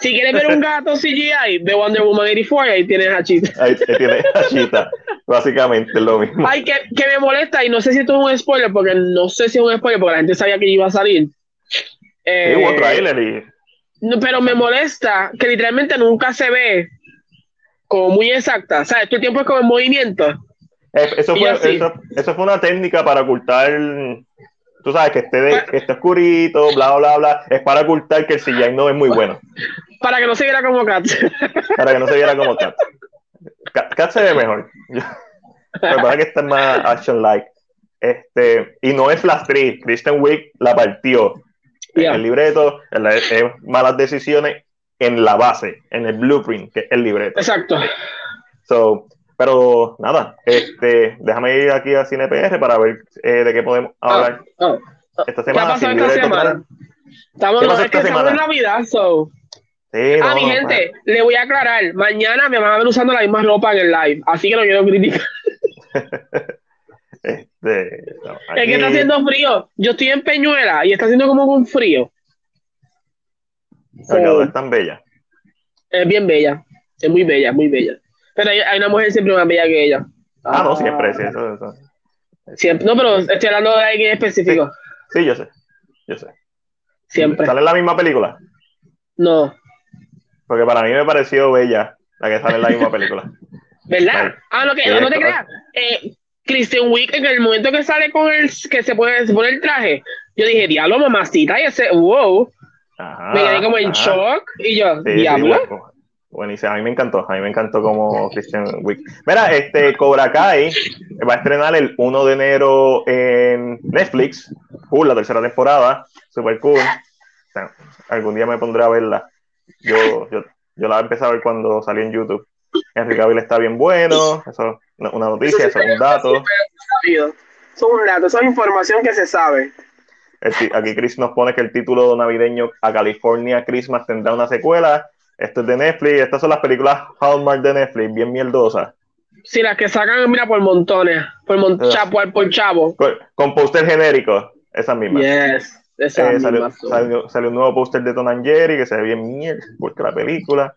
Si quieres ver un gato CGI de Wonder Woman 84, ahí tienes a Chita. Ahí tienes a Chita. Básicamente es lo mismo. Ay, que, que, me molesta, y no sé si esto es un spoiler, porque no sé si es un spoiler, porque la gente sabía que iba a salir. Eh, sí, hubo trailer y no, pero me molesta que literalmente nunca se ve como muy exacta. O sea, todo el tiempo es como en movimiento. Eso fue, eso, fue una técnica para ocultar, tú sabes, que esté, de, que esté oscurito, bla, bla, bla. Es para ocultar que el CGI no es muy bueno. Para que no se viera como Cat. Para que no se viera como Cat. Cat, se ve mejor. Pero para que está más action-like. Este, y no es Flash 3. Kristen Wiig la partió el libreto, es malas decisiones en la base, en el blueprint, que es el libreto. Exacto. So, pero nada, este, déjame ir aquí a CinePR para ver eh, de qué podemos ah, hablar ah, ah. esta semana. ¿Qué esta semana? Estamos, es que estamos en Navidad, so. Sí, no, mi gente, le voy a aclarar. Mañana me van a ver usando la misma ropa en el live, así que no quiero criticar. Este, es que está haciendo frío. Yo estoy en Peñuela y está haciendo como un frío. Salvador es tan bella. Es bien bella. Es muy bella, muy bella. Pero hay, una mujer siempre más bella que ella. Ah, no, siempre, sí, eso, eso. Siempre, no, pero estoy hablando de alguien específico. Sí, yo sé. Yo sé. Siempre. ¿Sale en la misma película? No. Porque para mí me pareció bella la que sale en la misma película. ¿Verdad? ah, no, que, no te creas. Eh, Christian Wick en el momento que sale con el que se pone, se pone el traje, yo dije, diablo, mamacita, y ese, wow. me quedé como en shock y yo, diablo. Buenísimo, a mí me encantó, a mí me encantó como Christian Wick. Mira, este Cobra Kai va a estrenar el 1 de enero en Netflix, cool, la tercera temporada, super cool. algún día me pondré a verla. Yo, yo, yo la empecé a ver cuando salió en YouTube. Henry Cavill está bien bueno, eso una noticia, eso es un dato. Eso es un dato, eso es información que se sabe. Aquí Chris nos pone que el título navideño a California Christmas tendrá una secuela. Esto es de Netflix, estas son las películas Hallmark de Netflix, bien mierdosas. Sí, las que sacan, mira, por montones, por, mon por chavo. Con, póster genérico, esas mismas. Yes. Esa eh, salió, salió, un nuevo póster de Tom Jerry que se ve bien mierda, porque la película.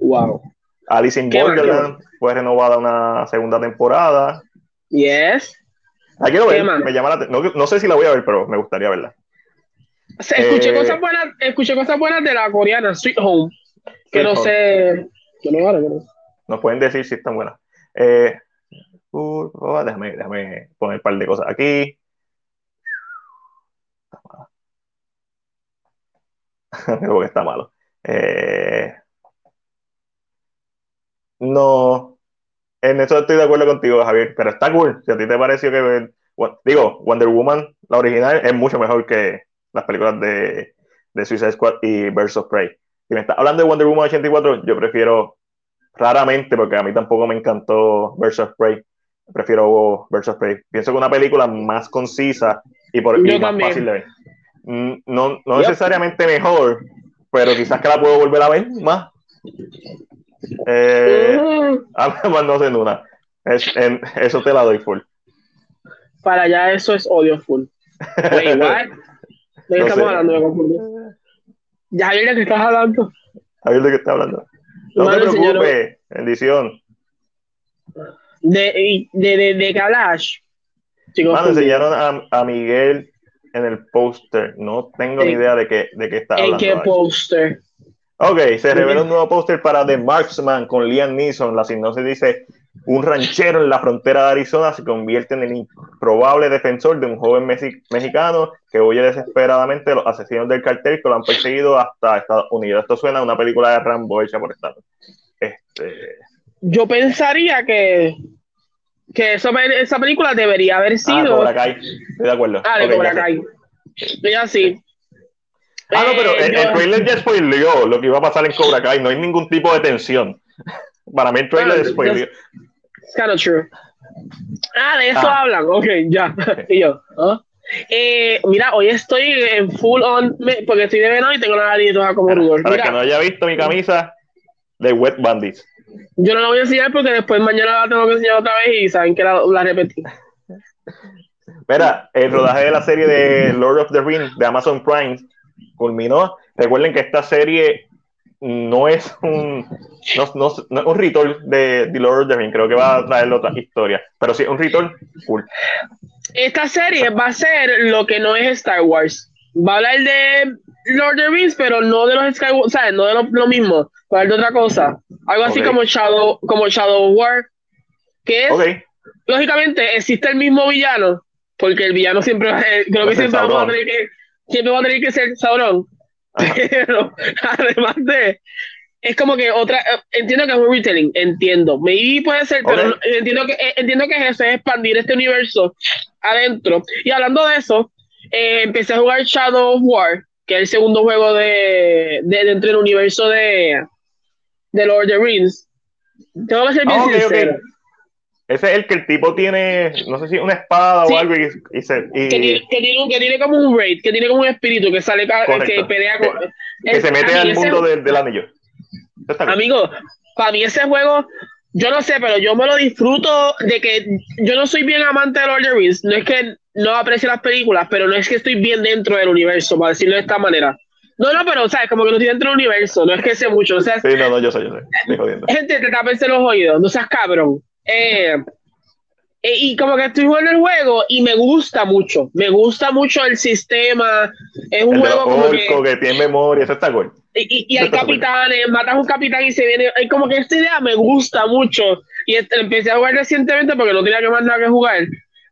Wow. Alice in Borderland fue renovada una segunda temporada. Yes. La quiero ver, me llama la no, no, sé si la voy a ver, pero me gustaría verla. escuché, eh, cosas buenas, escuché cosas buenas de la coreana, Sweet Home, que no sé. Que no vale, no. Nos pueden decir si están buenas. Eh, uh, oh, déjame, déjame poner un par de cosas aquí. Creo que está malo. Eh, no, en eso estoy de acuerdo contigo, Javier, pero está cool. Si a ti te pareció que, digo, Wonder Woman, la original, es mucho mejor que las películas de, de Suicide Squad y Birds of Prey. Si me está hablando de Wonder Woman 84, yo prefiero raramente, porque a mí tampoco me encantó of Prey, prefiero of Prey. Pienso que una película más concisa y, por, y más fácil de ver. Mm, no, no necesariamente mejor, pero quizás que la puedo volver a ver más. Eh, además, no sé una. Es, en, eso te la doy full. Para allá eso es odio full. Wait, what? ¿De qué estamos hablando? Me confundí. Ya, Javier, ¿de qué estás hablando? Javier, ¿de qué estás hablando? No te preocupes, bendición. ¿De, de, de, de Kalash? Mano, enseñaron a, a, Miguel en el póster. No tengo ni idea de qué, de qué está hablando. ¿En qué póster? Ok, se revela un nuevo póster para The Marksman con Liam Neeson. La sinopsis dice: Un ranchero en la frontera de Arizona se convierte en el improbable defensor de un joven mexicano que huye desesperadamente a los asesinos del cartel que lo han perseguido hasta Estados Unidos. Esto suena a una película de Rambo hecha por Estados este... Yo pensaría que, que eso, esa película debería haber ah, sido. Ah, Cobra Kai. Estoy de acuerdo. Ah, de okay, Cobra Kai. Ya sí. Ah, no, pero el, el, trailer ya spoileó lo que iba a pasar en Cobra Kai. No hay ningún tipo de tensión. Para mí el trailer ah, spoileó. It's kind of true. Ah, de eso ah. hablan. Ok, ya. y yo, ¿ah? Eh, mira, hoy estoy en full on, porque estoy de verano y tengo la nariz toda como Rudolph. Para que no haya visto mi camisa de Wet Bandits. Yo no la voy a enseñar porque después mañana la tengo que enseñar otra vez y saben que la, la repetí. Mira, el rodaje de la serie de Lord of the Rings de Amazon Prime culminó. Recuerden que esta serie no es un no, no, no es un return de The Lord of the Rings, creo que va a traer otra historia, pero sí, un return cool. Esta serie va a ser lo que no es Star Wars. Va a hablar de Lord of the Rings, pero no de los Skywalker, ¿sabes? No de lo, mismo, va a hablar de otra cosa. Algo así como Shadow, como Shadow War, que es, lógicamente, existe el mismo villano, porque el villano siempre, creo que siempre va a tener que siempre va a tener que ser Sauron. Pero además de. Es como que otra. Entiendo que es un retelling, entiendo. Maybe puede ser, pero entiendo que, eh, entiendo que es expandir este universo adentro. Y hablando de eso, eh, empecé a jugar Shadow of War, que es el segundo juego de, de dentro del universo de, de Lord of the Rings. Tengo que ser bien ah, sincero. Ese es el que el tipo tiene, no sé si una espada o algo y, se... Que, tiene, que, tiene, como un raid, que tiene como un espíritu que sale, que pelea con... Que, se mete al mundo del, del, anillo. Amigo, para mí ese juego, yo no sé, pero yo me lo disfruto de que yo no soy bien amante de Lord of the Rings, no es que no aprecio las películas, pero no es que estoy bien dentro del universo, para decirlo de esta manera. No, no, pero, ¿sabes? Como que no estoy dentro del universo, no es que sé mucho, o sea... Sí, no, no, yo sé, yo sé, estoy jodiendo. Gente, te tapense los oídos, no seas cabrón. Eh, eh, y como que estoy jugando el juego y me gusta mucho, me gusta mucho el sistema, es un juego como que, tiene memoria, eso está cool. Y, y, hay capitanes, matas a un capitán y se viene, hay como que esta idea me gusta mucho y empecé a jugar recientemente porque no tenía que más nada que jugar.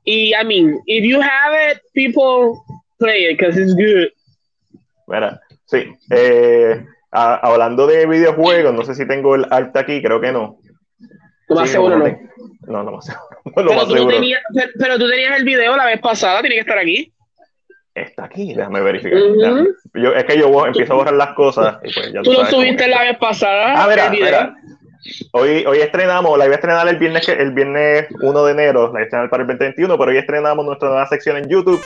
Y I mean, if you have it, people play it because it's good. Bueno, sí. Eh, hablando de videojuegos, no sé si tengo el art aquí, creo que no. Lo más seguro no. No, no más seguro. pero, tú Tenías, pero, tú tenías el video la vez pasada, tiene que estar aquí. está aquí, déjame verificar. yo, es que yo empiezo a borrar las cosas. Y pues ya tú, lo subiste la vez pasada. Ah, mira, mira. Hoy, hoy estrenamos, la iba a estrenar el viernes, el viernes 1 de enero, la iba a estrenar para el 2021, pero hoy estrenamos nuestra nueva sección en YouTube.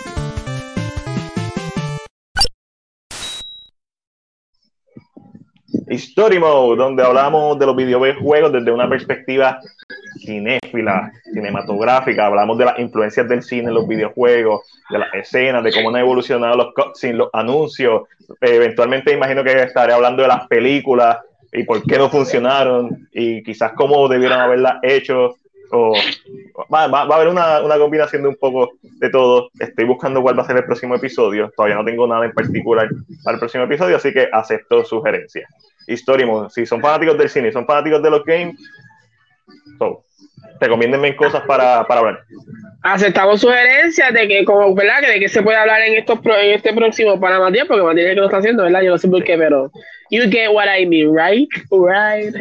Story Mode, donde hablamos de los videojuegos desde una perspectiva cinéfila, cinematográfica, hablamos de las influencias del cine en los videojuegos, de las escenas, de cómo han evolucionado los cutscenes, los anuncios, eventualmente imagino que estaré hablando de las películas y por qué no funcionaron y quizás cómo debieron haberlas hecho o va, va, a haber una, una, combinación de un poco de todo. Estoy buscando cuál va a ser el próximo episodio. Todavía no tengo nada en particular para el próximo episodio, así que acepto sugerencias. Story si son fanáticos del cine, son fanáticos de los games, so, recomiéndenme cosas para, para hablar. Aceptamos sugerencias de que, como, ¿verdad? De que se puede hablar en estos en este próximo para Matías, porque Matías es que lo está haciendo, ¿verdad? Yo no sé por qué, pero you get what I mean, right? Right.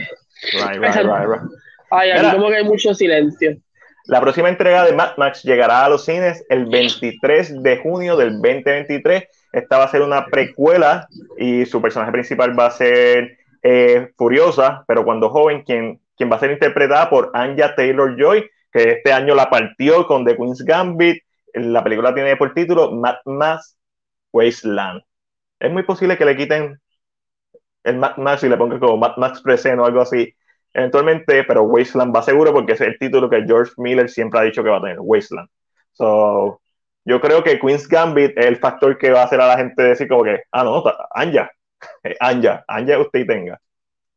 Right, right, right, right. Ay, aquí como que hay mucho silencio. La próxima entrega de Mad Max llegará a los cines el 23 de junio del 2023 esta va a ser una precuela y su personaje principal va a ser eh, Furiosa, pero cuando joven, quien, quien va a ser interpretada por Anya Taylor Joy, que este año la partió con The Queen's Gambit. La película tiene por título Mad Max Wasteland. Es muy posible que le quiten el Mad Max y le pongan como Mad Max Present o algo así eventualmente, pero Wasteland va seguro porque es el título que George Miller siempre ha dicho que va a tener, Wasteland. So, yo creo que Queen's Gambit es el factor que va a hacer a la gente decir como que, ah, no, Anja, Anja, Anja usted tenga.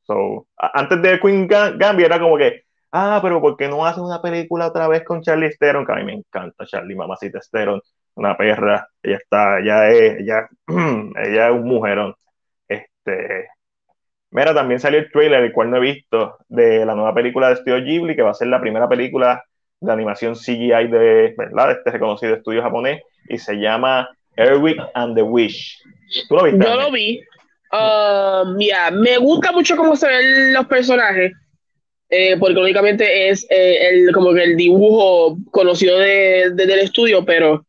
So, antes de Queen's Gambit era como que, ah, pero ¿por qué no hace una película otra vez con Charlie Theron? Que a mí me encanta Charlie, mamacita Theron, una perra, ella está, ella es, ella, ella es un mujerón. Este, mira, también salió el trailer, el cual no he visto, de la nueva película de Studio Ghibli, que va a ser la primera película de animación CGI de, ¿verdad? este reconocido estudio japonés y se llama Erwick and the Wish. ¿Tú lo viste? Yo lo vi. Um, me gusta mucho cómo se ven los personajes, eh, porque lógicamente es eh, el, como que el dibujo conocido de, del estudio, pero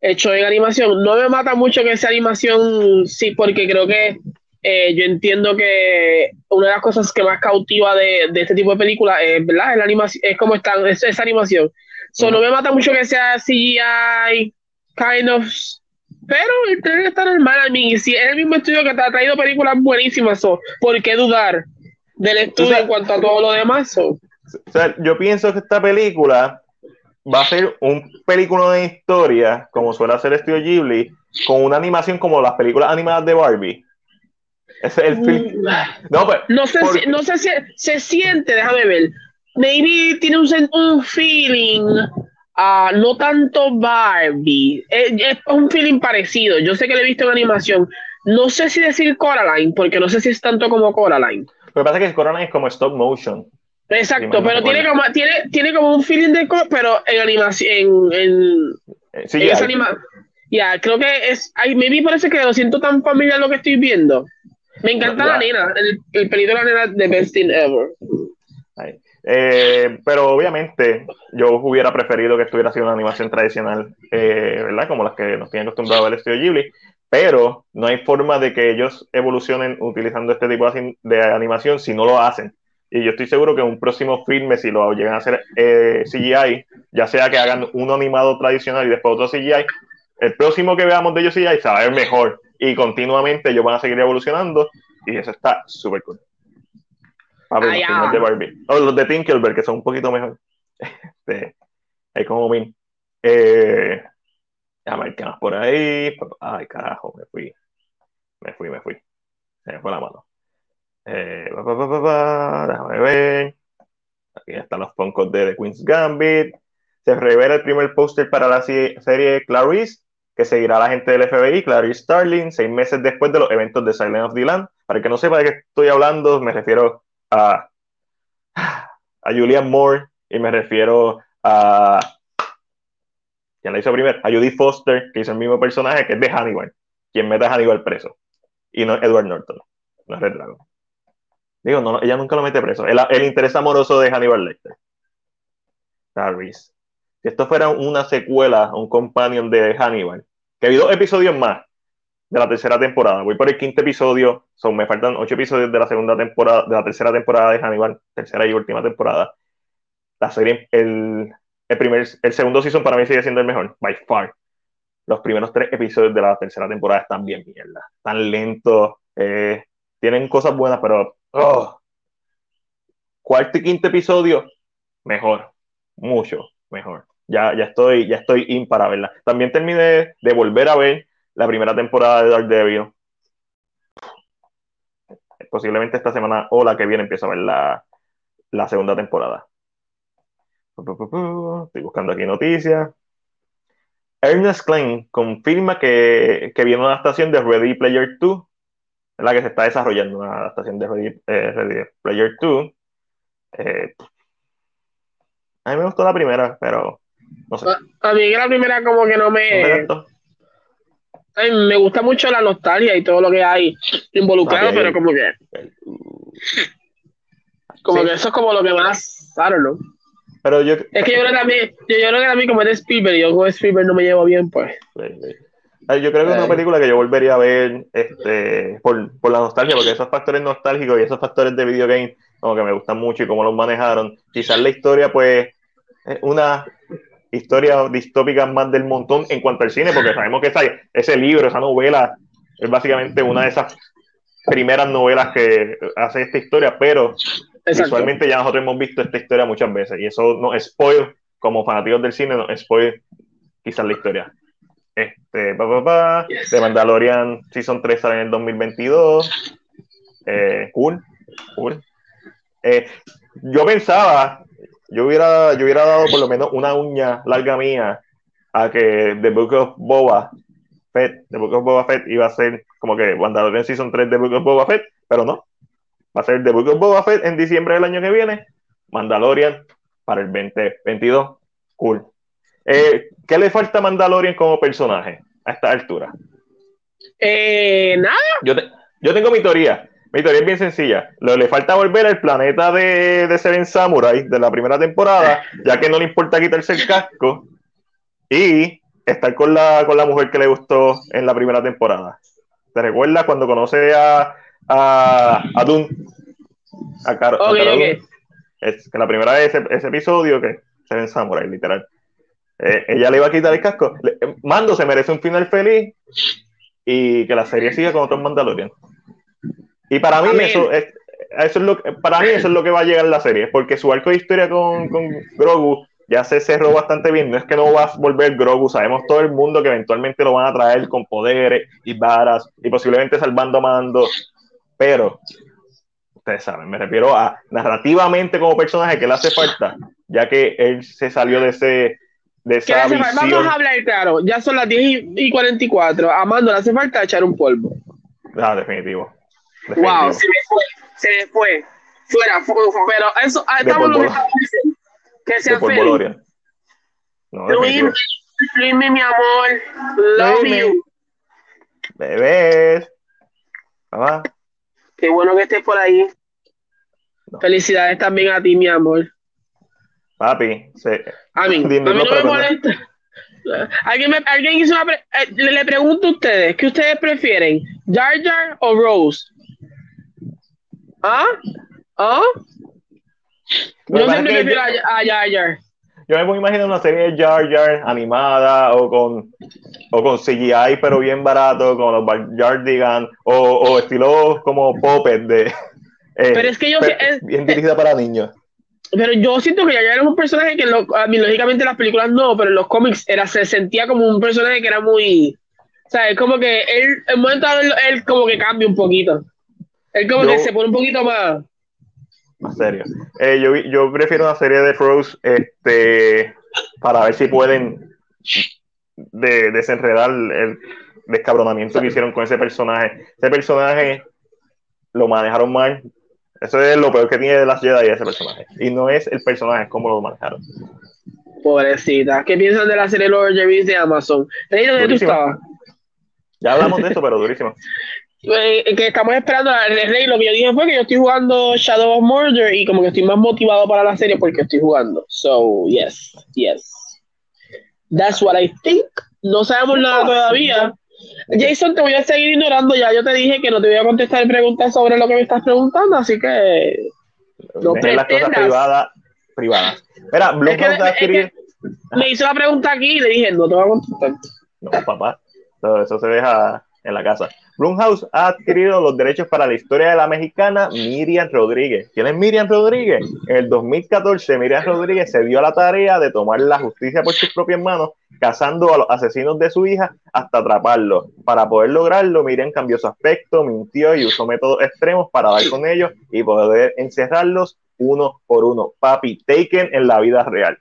hecho en animación. No me mata mucho que esa animación, sí, porque creo que eh, yo entiendo que una de las cosas que más cautiva de, de este tipo de películas es, ¿verdad? Es, animación, es como está, es, esa animación. So, No me mata mucho que sea CGI, kind of, pero el trailer está normal. a mí si es el mismo estudio que te ha traído películas buenísimas, so, ¿por qué dudar del estudio en cuanto a todo lo demás? O sea, yo pienso que esta película va a ser un película de historia, como suele hacer Estudio Ghibli, con una animación como las películas animadas de Barbie Mm. No, no sé, si, no sé si se siente, déjame ver. Maybe tiene un, un feeling, uh, no tanto Barbie. Es, es, un feeling parecido. Yo sé que lo he visto en animación. No sé si decir Coraline, porque no sé si es tanto como Coraline. Lo que pasa es que Coraline es como stop motion. Exacto, pero tiene como, tiene, tiene como un feeling de. Pero en animación. En, en, eh, sí, en esa Ya, creo que es. Ay, maybe parece que lo siento tan familiar lo que estoy viendo. Me encanta la, nena, el, el pelito de la nena de Best Thing Ever. Eh, pero obviamente yo hubiera preferido que estuviera siendo una animación tradicional, eh, ¿verdad? Como las que nos tienen acostumbrado el estudio Ghibli, pero no hay forma de que ellos evolucionen utilizando este tipo de animación si no lo hacen. Y yo estoy seguro que un próximo filme, si lo llegan a hacer eh, CGI, ya sea que hagan uno animado tradicional y después otro CGI, el próximo que veamos de ellos CGI se va a ver mejor y continuamente ellos van a seguir evolucionando y eso está súper cool. Ah, los de Barbie. los de Tinkerbell, que son un poquito mejor. Este, hay como mil. Eh, ya marcamos por ahí. Ay, carajo, me fui. Me fui, me fui. Se me fue la mano. Eh, déjame ver. Aquí están los Funkos de The Queen's Gambit. Se revela el primer póster para la serie Clarice que seguirá la gente del FBI, Clarice Starling, seis meses después de los eventos de Silent of the Land. Para el que no sepa de qué estoy hablando, me refiero a, a Julian Moore y me refiero a. ¿Quién la hizo primero? A Judy Foster, que hizo el mismo personaje, que es de Hannibal, quien mete a Hannibal preso. Y no Edward Norton, no es Red Dragon. Digo, no, ella nunca lo mete preso. El, interés amoroso de Hannibal Lecter. Si esto fuera una secuela, un companion de Hannibal, que hay dos episodios más de la tercera temporada. Voy por el quinto episodio, son, me faltan ocho episodios de la segunda temporada, de la tercera temporada de Hannibal, tercera y última temporada. La serie, el, el, primer, el segundo season para mí sigue siendo el mejor, by far. Los primeros tres episodios de la tercera temporada están bien mierda, tan lentos, eh, tienen cosas buenas, pero oh. cuarto y quinto episodio, mejor, mucho mejor. Ya, ya estoy, ya estoy in verla. También terminé de volver a ver la primera temporada de Daredevil. Posiblemente esta semana o la que viene empiezo a ver la, la segunda temporada. Estoy buscando aquí noticias. Ernest Klein confirma que, que viene una adaptación de Ready Player 2, en la que se está desarrollando una adaptación de Ready, eh, Player 2. Eh, a mí me gustó la primera, pero no sé. A, mí la primera como que no me... me gusta mucho la nostalgia y todo lo que hay involucrado, pero como que... Como que eso es como lo que más... Claro, ¿no? Pero yo, es que yo creo que a mí, yo, yo creo que a mí como es de Spielberg, yo con Spielberg no me llevo bien, pues. Yo creo que es una película que yo volvería a ver este, por, por, la nostalgia, porque esos factores nostálgicos y esos factores de videogame como que me gustan mucho y cómo los manejaron. Quizás la historia, pues, es una historia distópica más del montón en cuanto al cine, porque sabemos que esa, ese libro, esa novela, es básicamente una de esas primeras novelas que hace esta historia, pero Visualmente ya nosotros hemos visto esta historia muchas veces y eso nos spoil, como fanáticos del cine, nos spoil quizás la historia. Este, pa, pa, pa, The Mandalorian Season 3 sale en el 2022. Eh, cool, cool. Eh, yo pensaba, yo hubiera, yo hubiera dado por lo menos una uña larga mía a que The Book of Boba Fett, The Book of Boba Fett iba a ser como que Mandalorian Season 3 The Book of Boba Fett, pero no. Va a ser The Book of Boba Fett en diciembre del año que viene. Mandalorian para el 2022. Cool. Eh, ¿Qué le falta a Mandalorian como personaje a esta altura? Eh, nada. Yo, yo tengo mi teoría. Mi teoría es bien sencilla. Lo, le falta volver al planeta de, de Seven Samurai de la primera temporada, ya que no le importa quitarse el casco y estar con la, con la mujer que le gustó en la primera temporada. ¿Te recuerdas cuando conoce a, a, a Dune. A Caro, Es que la primera vez ese, episodio que se ven Samurai, literal. Eh, ella le iba a quitar el casco. Mando se merece un final feliz y que la serie siga con otros Mandalorian. Y para mí eso es, eso es lo para mí eso es lo que va a llegar la serie, porque su arco de historia con, con Grogu ya se cerró bastante bien. No es que no va a volver Grogu, sabemos todo el mundo que eventualmente lo van a traer con poderes y varas y posiblemente salvando a Mando pero ustedes saben, me refiero a narrativamente como personaje que le hace falta, ya que él se salió de ese de esa visión. Vamos a hablar claro, ya son las 10 y 44, a Mando le hace falta echar un polvo. Ah, definitivo. Wow, se me fue, se me fue. Fuera, pero eso, ah, estamos lo que sea feliz. No, Luis, Luis, mi amor, love you. Bebés. Mamá. Qué bueno que estés por ahí. Felicidades también a ti, mi amor. Papi, sí. A mí, a mí no me molesta. ¿Alguien, me, alguien hizo una eh, le, pregunto a ustedes, ¿qué ustedes prefieren? ¿Jar Jar o Rose? ¿Ah? ¿Ah? Yo siempre prefiero a, Jar Jar. Yo me puedo imaginar una serie de Jar Jar animada o con, o con CGI, pero bien barato, como los Jardigan, o, o estilo como Puppet de. Eh, pero es que yo. bien dirigida para niños. Pero yo siento que Jar Jar era un personaje que, a mí, lógicamente, en las películas no, pero en los cómics era, se sentía como un personaje que era muy. O sea, es como que él, en momento él, él como que cambia un poquito. Él como que se pone un poquito más más serio. Eh, yo, yo prefiero una serie de Rose este, para ver si pueden de, desenredar el descabronamiento que hicieron con ese personaje. Ese personaje lo manejaron mal. Eso es lo peor que tiene de las Jedi ese personaje. Y no es el personaje, es cómo lo manejaron. Pobrecita. ¿Qué piensas de la serie Lord Jervis de Amazon? ¿Dónde tú estabas? Ya hablamos de eso, pero durísimo. Eh, que estamos esperando el rey lo que yo dije fue que yo estoy jugando Shadow of Murder y como que estoy más motivado para la serie porque estoy jugando so yes yes that's what I think no sabemos nada todavía. Jason, te voy a seguir ignorando ya. Yo te dije que no te voy a contestar preguntas sobre lo que me estás preguntando, así que no las cosas privadas, privadas. Mira, me hizo la pregunta aquí y le dije, no te voy a contestar. No, papá, todo eso se deja en la casa. Blumhouse ha adquirido los derechos para la historia de la mexicana Miriam Rodríguez. ¿Quién es Miriam Rodríguez? En el 2014, Miriam Rodríguez se dio a la tarea de tomar la justicia por sus propias manos, cazando a los asesinos de su hija hasta atraparlos. Para poder lograrlo, Miriam cambió su aspecto, mintió y usó métodos extremos para dar con ellos y poder encerrarlos uno por uno. Papi, taken en la vida real.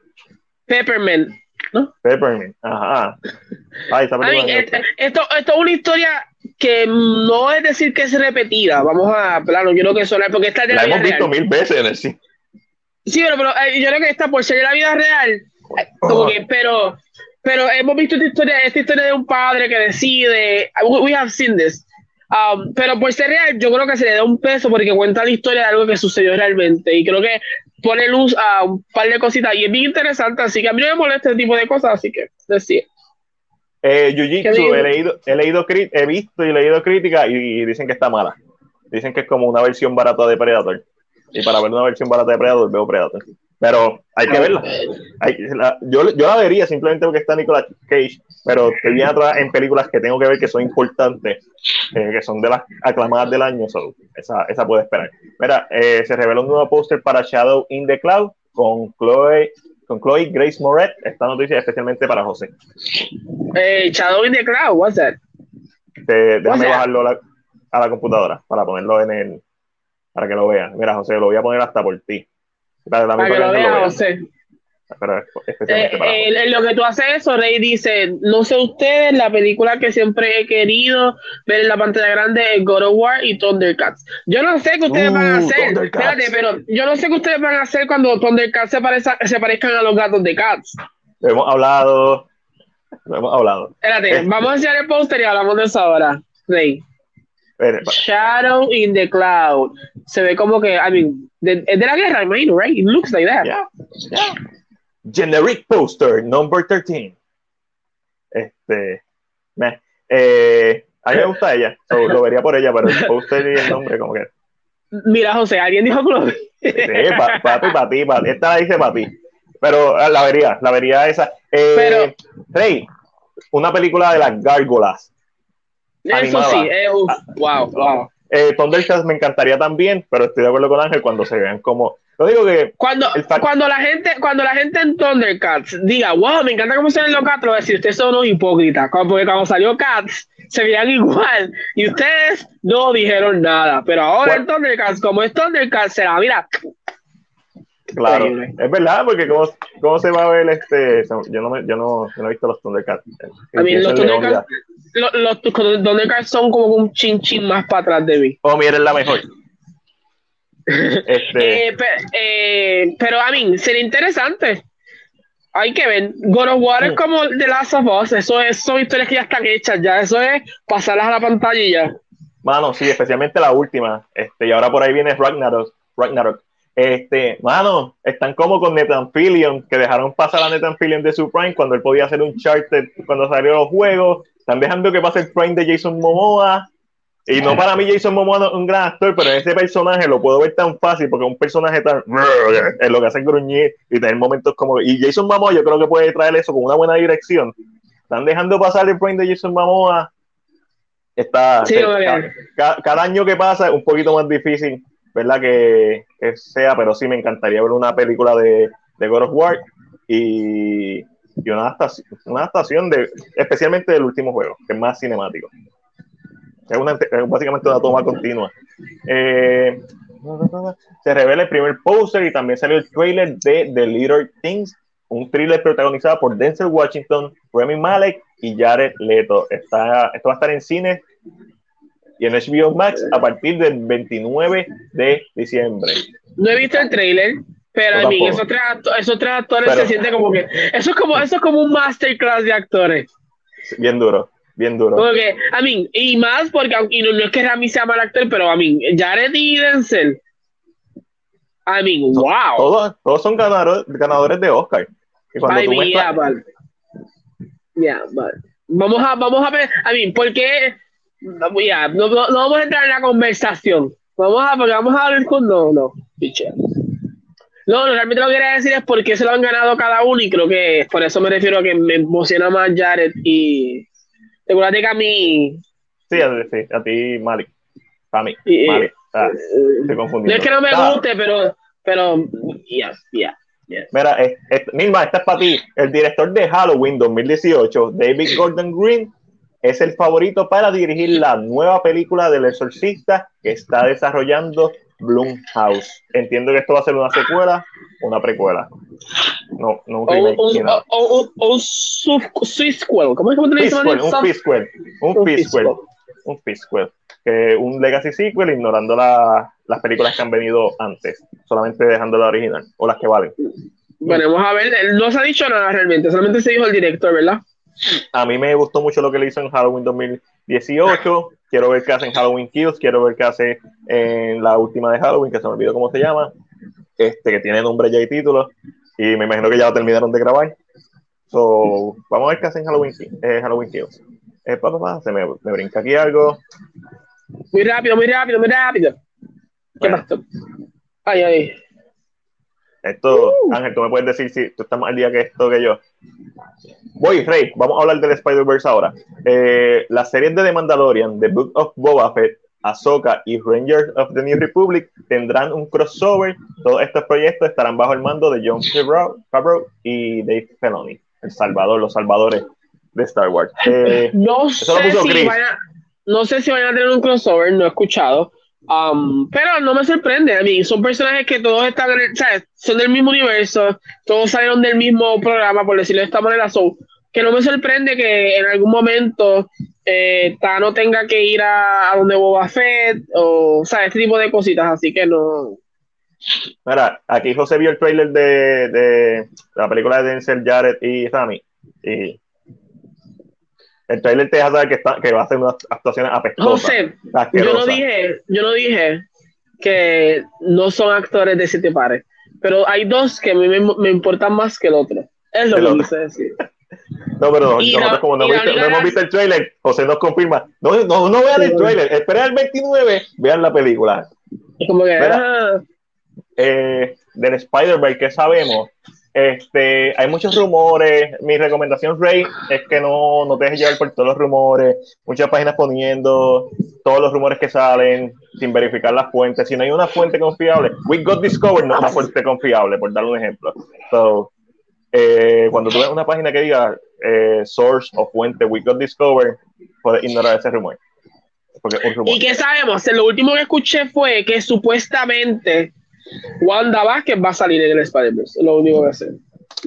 Peppermint. ¿no? Peppermint, ajá. esto, esto, es una historia que no es decir que es repetida. Vamos a, claro, yo creo que eso porque esta de la, hemos visto mil veces en el cine. Sí, pero, eh, yo creo que esta por ser de la vida real, eh, como que, pero, pero hemos visto esta historia, esta historia de un padre que decide, we have seen this, um, pero por ser real, yo creo que se le da un peso porque cuenta la historia de algo que sucedió realmente y creo que pone luz a un par de cositas y es bien interesante, así que a mí no me molesta este tipo de cosas, así que decir. Eh, Jiu-Jitsu, he leído, he, leído, he visto y leído críticas y, dicen que está mala. Dicen que es como una versión barata de Predator. Y para ver una versión barata de Predator, veo Predator. Pero hay que verla. yo, yo la vería simplemente porque está Nicolas Cage, pero estoy bien atrás en películas que tengo que ver que son importantes, eh, que son de las aclamadas del año. esa, esa puede esperar. Mira, eh, se reveló un nuevo póster para Shadow in the Cloud con Chloe con Chloe Grace Moret. Esta noticia es especialmente para José. Eh, Shadow in the Cloud, what's that? déjame bajarlo a la, computadora para ponerlo en el. para que lo vean. Mira, José, lo voy a poner hasta por ti. Para, que lo vea, José. Pero especialmente para eh, lo que tú haces eso, Rey dice, no sé ustedes, la película que siempre he querido ver en la pantalla grande es God of War y Thundercats. Yo no sé qué ustedes van a uh, hacer, espérate, pero yo no sé qué ustedes van a hacer cuando Thundercats se, se parezcan a los gatos de Cats. Lo hemos hablado, lo hemos hablado. Espérate, eh. vamos a hacer el póster y hablamos de eso ahora, Rey. Shadow in the Cloud. Se ve como que, I mean, es de, la guerra, imagino, right? It looks like that. Yeah, yeah. Generic Poster, number 13. Este, me, eh, a mí me gusta ella, lo vería por ella, pero el poster y el nombre, como que. Mira, José, alguien dijo Chloe. Sí, para pa, ti, pa, esta la dice para ti. Pero ah, la vería, la vería esa. Eh, pero, Rey, una película de las gárgolas. Eso sí, eh, wow, wow. Eh, Thundercats me encantaría también, pero estoy de acuerdo con Ángel cuando se vean como yo digo que. Cuando, cuando, la gente, cuando la gente en Thundercats diga, wow, me encanta cómo se ven los Cats, lo voy a decir, ustedes son unos hipócritas. Porque cuando salió Cats, se veían igual. Y ustedes no dijeron nada. Pero ahora en Thundercats, como es Thundercats, será, mira. Claro, es verdad, porque cómo, cómo se va a ver este. Yo no, me, yo no, yo no he visto los Thundercats. A mí, los Thundercats, los, los, Thundercats son como un chin chin más para atrás de mí. Oh, miren la mejor. Este... Eh, eh, pero a mí, sería interesante. Hay que ver. God of War es como The Last of Us. Eso es, son historias que ya están hechas. Ya eso es pasarlas a la pantalla y ya. Mano, sí, especialmente la última. Este, y ahora por ahí viene Ragnarok. Ragnarok. Este, mano, están como con Nathan Fillion, que dejaron pasar a Nathan Fillion de su Prime cuando él podía hacer un charter cuando salió los juegos. Están dejando que pase el Prime de Jason Momoa. Y no para mí Jason Momoa es un gran actor, pero ese personaje lo puedo ver tan fácil porque un personaje tan es lo que hace gruñir y tener momentos como y Jason Momoa yo creo que puede traer eso con una buena dirección. Están dejando pasar el point de Jason Momoa. Está cada, año que pasa es un poquito más difícil, ¿verdad? Que, sea, pero sí me encantaría ver una película de, de God of War y, y una, adaptación, una adaptación de especialmente del último juego, que es más cinemático. Es, básicamente una toma continua. Eh, se revela el primer poster y también salió el trailer de The Little Things, un thriller protagonizado por Denzel Washington, Remy Malek y Jared Leto. Está, esto va a estar en cine y en HBO Max a partir del 29 de diciembre. No he visto el trailer, pero a mí esos tres, actores se sienten como que eso es como eso es como un masterclass de actores. Bien duro bien duro. Porque, a mí, y más porque, y no, es que Rami sea mal actor, pero a mí, Jared y Denzel, I mean, wow. Todos, todos son ganadores, ganadores de Oscar. Y cuando tú yeah, but, yeah, but, Vamos a, vamos a ver, a mí, ¿por qué? Ya, no, no, vamos a entrar en la conversación. Vamos a, vamos a hablar con no, no, No, realmente lo que quería decir es por qué se lo han ganado cada uno y creo que por eso me refiero a que me emociona más Jared y recuerda que a mí... Sí, a, sí, a ti, Malik. A mí, Malik. Ah, no es que no me guste, pero, pero, ya, ya. Mira, Nilma, esta es para ti. El director de Halloween 2018, David Gordon Green, es el favorito para dirigir la nueva película del exorcista que está desarrollando Blumhouse. Entiendo que esto va a ser una secuela una precuela. No, no un remake. O, un sequel. ¿Cómo es que te dice? Un fisquel. Un fisquel. Un fisquel. Que un legacy sequel ignorando la, las películas que han venido antes, solamente dejando la original o las que valen. Bueno, vamos a ver, no se ha dicho nada realmente, solamente se dijo el director, ¿verdad? A mí me gustó mucho lo que le hizo en Halloween 2018. Quiero ver qué hace en Halloween Kills, quiero ver qué hace en la última de Halloween, que se me olvidó cómo se llama, este que tiene nombre ya y título, y me imagino que ya lo terminaron de grabar. So, vamos a ver qué hace en Halloween, eh, Halloween Kills. Eh, papá, se me, me brinca aquí algo. Muy rápido, muy rápido, muy rápido. ¿Qué pasó? Ay, ay. Esto, uh. Ángel, tú me puedes decir si tú estás más al día que esto que yo. Voy, Rey, vamos a hablar del Spider-Verse ahora. Eh, las series de The Mandalorian, The Book of Boba Fett, Ahsoka y Rangers of the New Republic tendrán un crossover. Todos estos proyectos estarán bajo el mando de John Favreau y Dave Filoni, el Salvador, los salvadores de Star Wars. Eh, no, sé si no sé si van a tener un crossover, no he escuchado. Um, pero no me sorprende, a mí son personajes que todos están, en son del mismo universo, todos salieron del mismo programa, por decirlo de esta manera, son que no me sorprende que en algún momento eh, Tano tenga que ir a, donde Boba Fett, o, o sea, este tipo de cositas, así que no. Mira, aquí José vio el trailer de, de la película de Denzel Jared y Rami, y el trailer te deja saber que, está, que va a hacer unas actuaciones apestosas. José, yo no dije, yo no dije que no son actores de siete pares, pero hay dos que a mí me, me importan más que el otro. Es lo que quise decir. No, pero nosotros como no, hemos visto el trailer, José nos confirma. No, no, no vean el trailer, esperen al 29, vean la película. Como que, ah. eh, del Spider-Man, ¿qué sabemos? Este, hay muchos rumores. Mi recomendación, Ray, es que no, no te dejes llevar por todos los rumores. Muchas páginas poniendo todos los rumores que salen sin verificar las fuentes. Si no hay una fuente confiable, We Got Discovered no es una fuente confiable, por darle un ejemplo. So, eh, cuando tú ves una página que diga eh, source o fuente We Got Discovered, puedes ignorar ese rumor. ¿Y qué sabemos? Lo último que escuché fue que supuestamente Wanda Vázquez va a salir en el Spider-Verse, lo único que sé.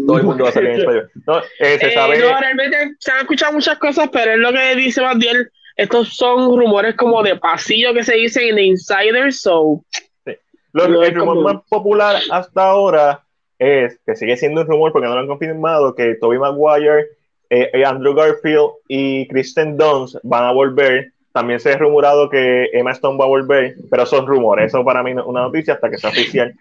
Todo el mundo va a salir en el Spider-Verse. No, eh, se eh, sabe... no, realmente se han escuchado muchas cosas, pero es lo que dice bien. Estos son rumores como de pasillo que se dicen en Insider, so. Sí. el rumor más popular hasta ahora es que sigue siendo un rumor porque no lo han confirmado que Tobey Maguire, eh, Andrew Garfield y Kristen Dunst van a volver también se ha rumorado que Emma Stone va a volver, pero son rumores. Eso para mí no es una noticia hasta que sea oficial.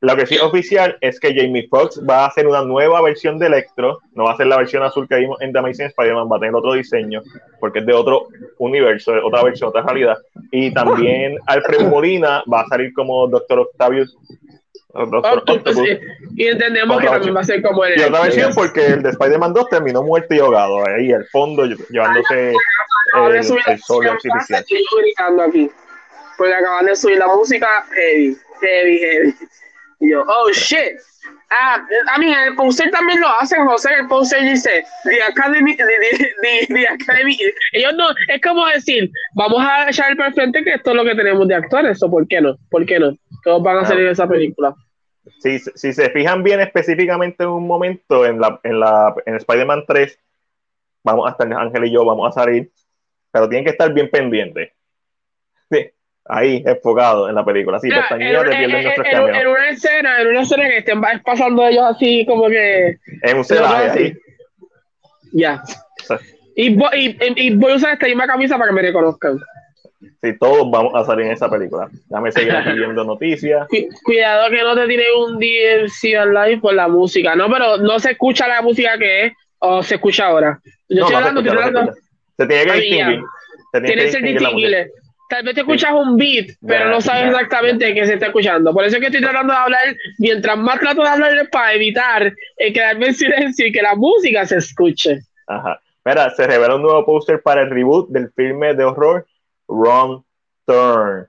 Lo que sí es oficial es que Jamie Foxx va a hacer una nueva versión de Electro. No va a ser la versión azul que vimos en The Amazing Spider-Man, va a tener otro diseño, porque es de otro universo, otra versión, otra realidad. Y también Alfred Molina va a salir como Doctor Octavius y entendemos que también va a ser como el. Y otra versión porque el de Spider-Man 2 terminó muerto y ahogado. Ahí al fondo, llevándose el, el sol artificial. gritando aquí. Porque acaban de subir la música heavy, heavy, heavy. Y yo, oh shit. Ah, a mí, el poster también lo hacen, José. El poster dice The Academy, the, the, Academy. Ellos no, es como decir, vamos a echar el frente que esto es lo que tenemos de actores, o por qué no, por qué no. Todos van a salir en esa película. Si, si se fijan bien específicamente en un momento en la, en la en Spider-Man 3, vamos a estar Ángel y yo, vamos a salir, pero tienen que estar bien pendientes. Sí, ahí enfocado en la película. Sí, en, en, en, una escena, en una escena que estén pasando ellos así como que. En un celaje ahí. Ya. Y, y, y, voy a usar esta misma camisa para que me reconozcan. Sí, todos vamos a salir en esa película. Déjame seguir aquí viendo noticias. Cuidado que no te tire un DLC live por la música, ¿no? Pero no se escucha la música que es, o se escucha ahora. Yo estoy hablando, estoy hablando. Se tiene que distinguir. Tienes que distinguir. Tal vez te escuchas un beat, pero no sabes exactamente qué se está escuchando. Por eso es que estoy tratando de hablar, mientras más trato de hablar es para evitar eh, quedarme en silencio y que la música se escuche. Ajá. Mira, se revela un nuevo póster para el reboot del filme de horror Wrong Turn.